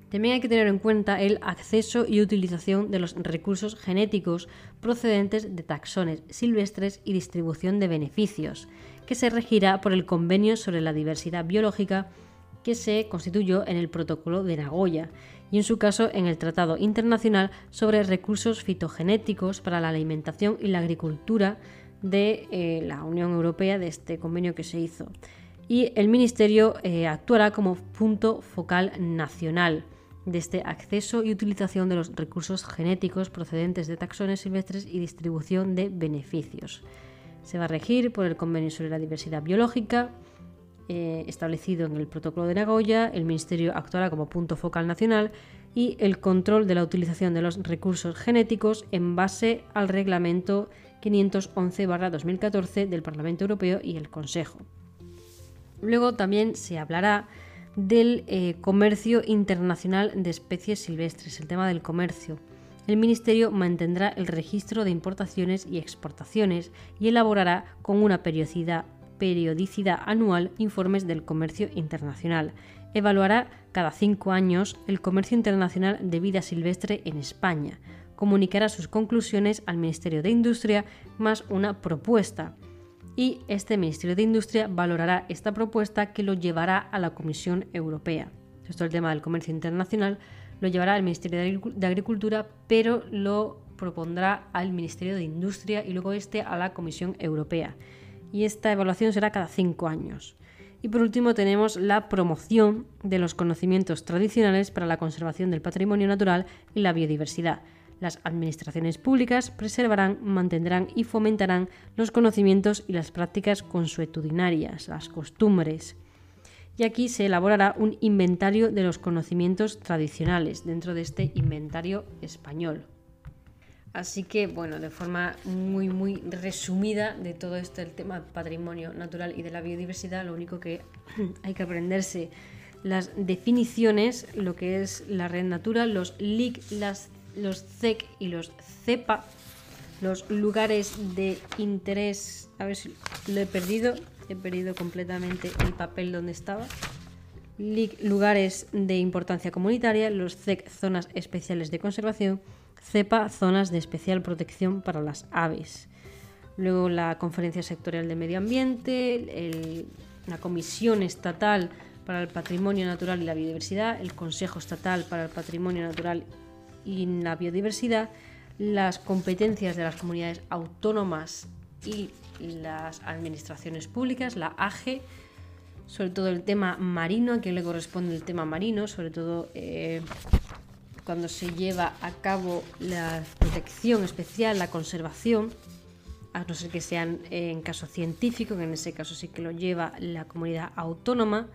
También hay que tener en cuenta el acceso y utilización de los recursos genéticos procedentes de taxones silvestres y distribución de beneficios, que se regirá por el Convenio sobre la Diversidad Biológica que se constituyó en el Protocolo de Nagoya y en su caso en el Tratado Internacional sobre Recursos Fitogenéticos para la Alimentación y la Agricultura de eh, la Unión Europea, de este convenio que se hizo. Y el Ministerio eh, actuará como punto focal nacional de este acceso y utilización de los recursos genéticos procedentes de taxones silvestres y distribución de beneficios. Se va a regir por el Convenio sobre la Diversidad Biológica, eh, establecido en el Protocolo de Nagoya, el Ministerio actuará como punto focal nacional y el control de la utilización de los recursos genéticos en base al Reglamento 511-2014 del Parlamento Europeo y el Consejo. Luego también se hablará del eh, comercio internacional de especies silvestres, el tema del comercio. El Ministerio mantendrá el registro de importaciones y exportaciones y elaborará con una periodicidad, periodicidad anual informes del comercio internacional. Evaluará cada cinco años el comercio internacional de vida silvestre en España. Comunicará sus conclusiones al Ministerio de Industria más una propuesta y este Ministerio de Industria valorará esta propuesta que lo llevará a la Comisión Europea. Esto es el tema del comercio internacional, lo llevará al Ministerio de Agricultura, pero lo propondrá al Ministerio de Industria y luego este a la Comisión Europea. Y esta evaluación será cada cinco años. Y por último tenemos la promoción de los conocimientos tradicionales para la conservación del patrimonio natural y la biodiversidad las administraciones públicas preservarán, mantendrán y fomentarán los conocimientos y las prácticas consuetudinarias, las costumbres. Y aquí se elaborará un inventario de los conocimientos tradicionales dentro de este inventario español. Así que, bueno, de forma muy, muy resumida de todo esto, el tema patrimonio natural y de la biodiversidad, lo único que hay que aprenderse las definiciones, lo que es la red natural, los LIC, los CEC y los CEPA, los lugares de interés. A ver si lo he perdido. He perdido completamente el papel donde estaba. Lugares de importancia comunitaria, los CEC, zonas especiales de conservación, CEPA, zonas de especial protección para las aves. Luego la Conferencia Sectorial de Medio Ambiente, la Comisión Estatal para el Patrimonio Natural y la Biodiversidad, el Consejo Estatal para el Patrimonio Natural y la biodiversidad, las competencias de las comunidades autónomas y las administraciones públicas, la AGE, sobre todo el tema marino, a quien le corresponde el tema marino, sobre todo eh, cuando se lleva a cabo la protección especial, la conservación, a no ser que sean en caso científico, que en ese caso sí que lo lleva la comunidad autónoma,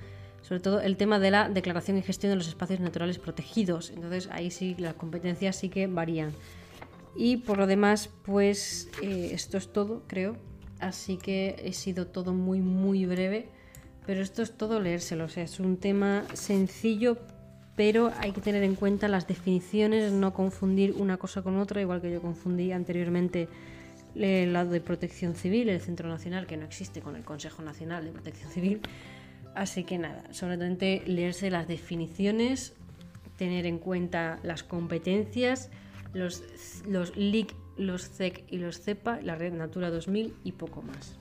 sobre todo el tema de la declaración y gestión de los espacios naturales protegidos. Entonces ahí sí las competencias sí que varían. Y por lo demás, pues eh, esto es todo, creo. Así que he sido todo muy, muy breve. Pero esto es todo leérselo. O sea, es un tema sencillo, pero hay que tener en cuenta las definiciones, no confundir una cosa con otra, igual que yo confundí anteriormente el lado de protección civil, el Centro Nacional, que no existe con el Consejo Nacional de Protección Civil. Así que nada, todo leerse las definiciones, tener en cuenta las competencias, los, los LIC los CEC y los CEPA, la red Natura 2000 y poco más.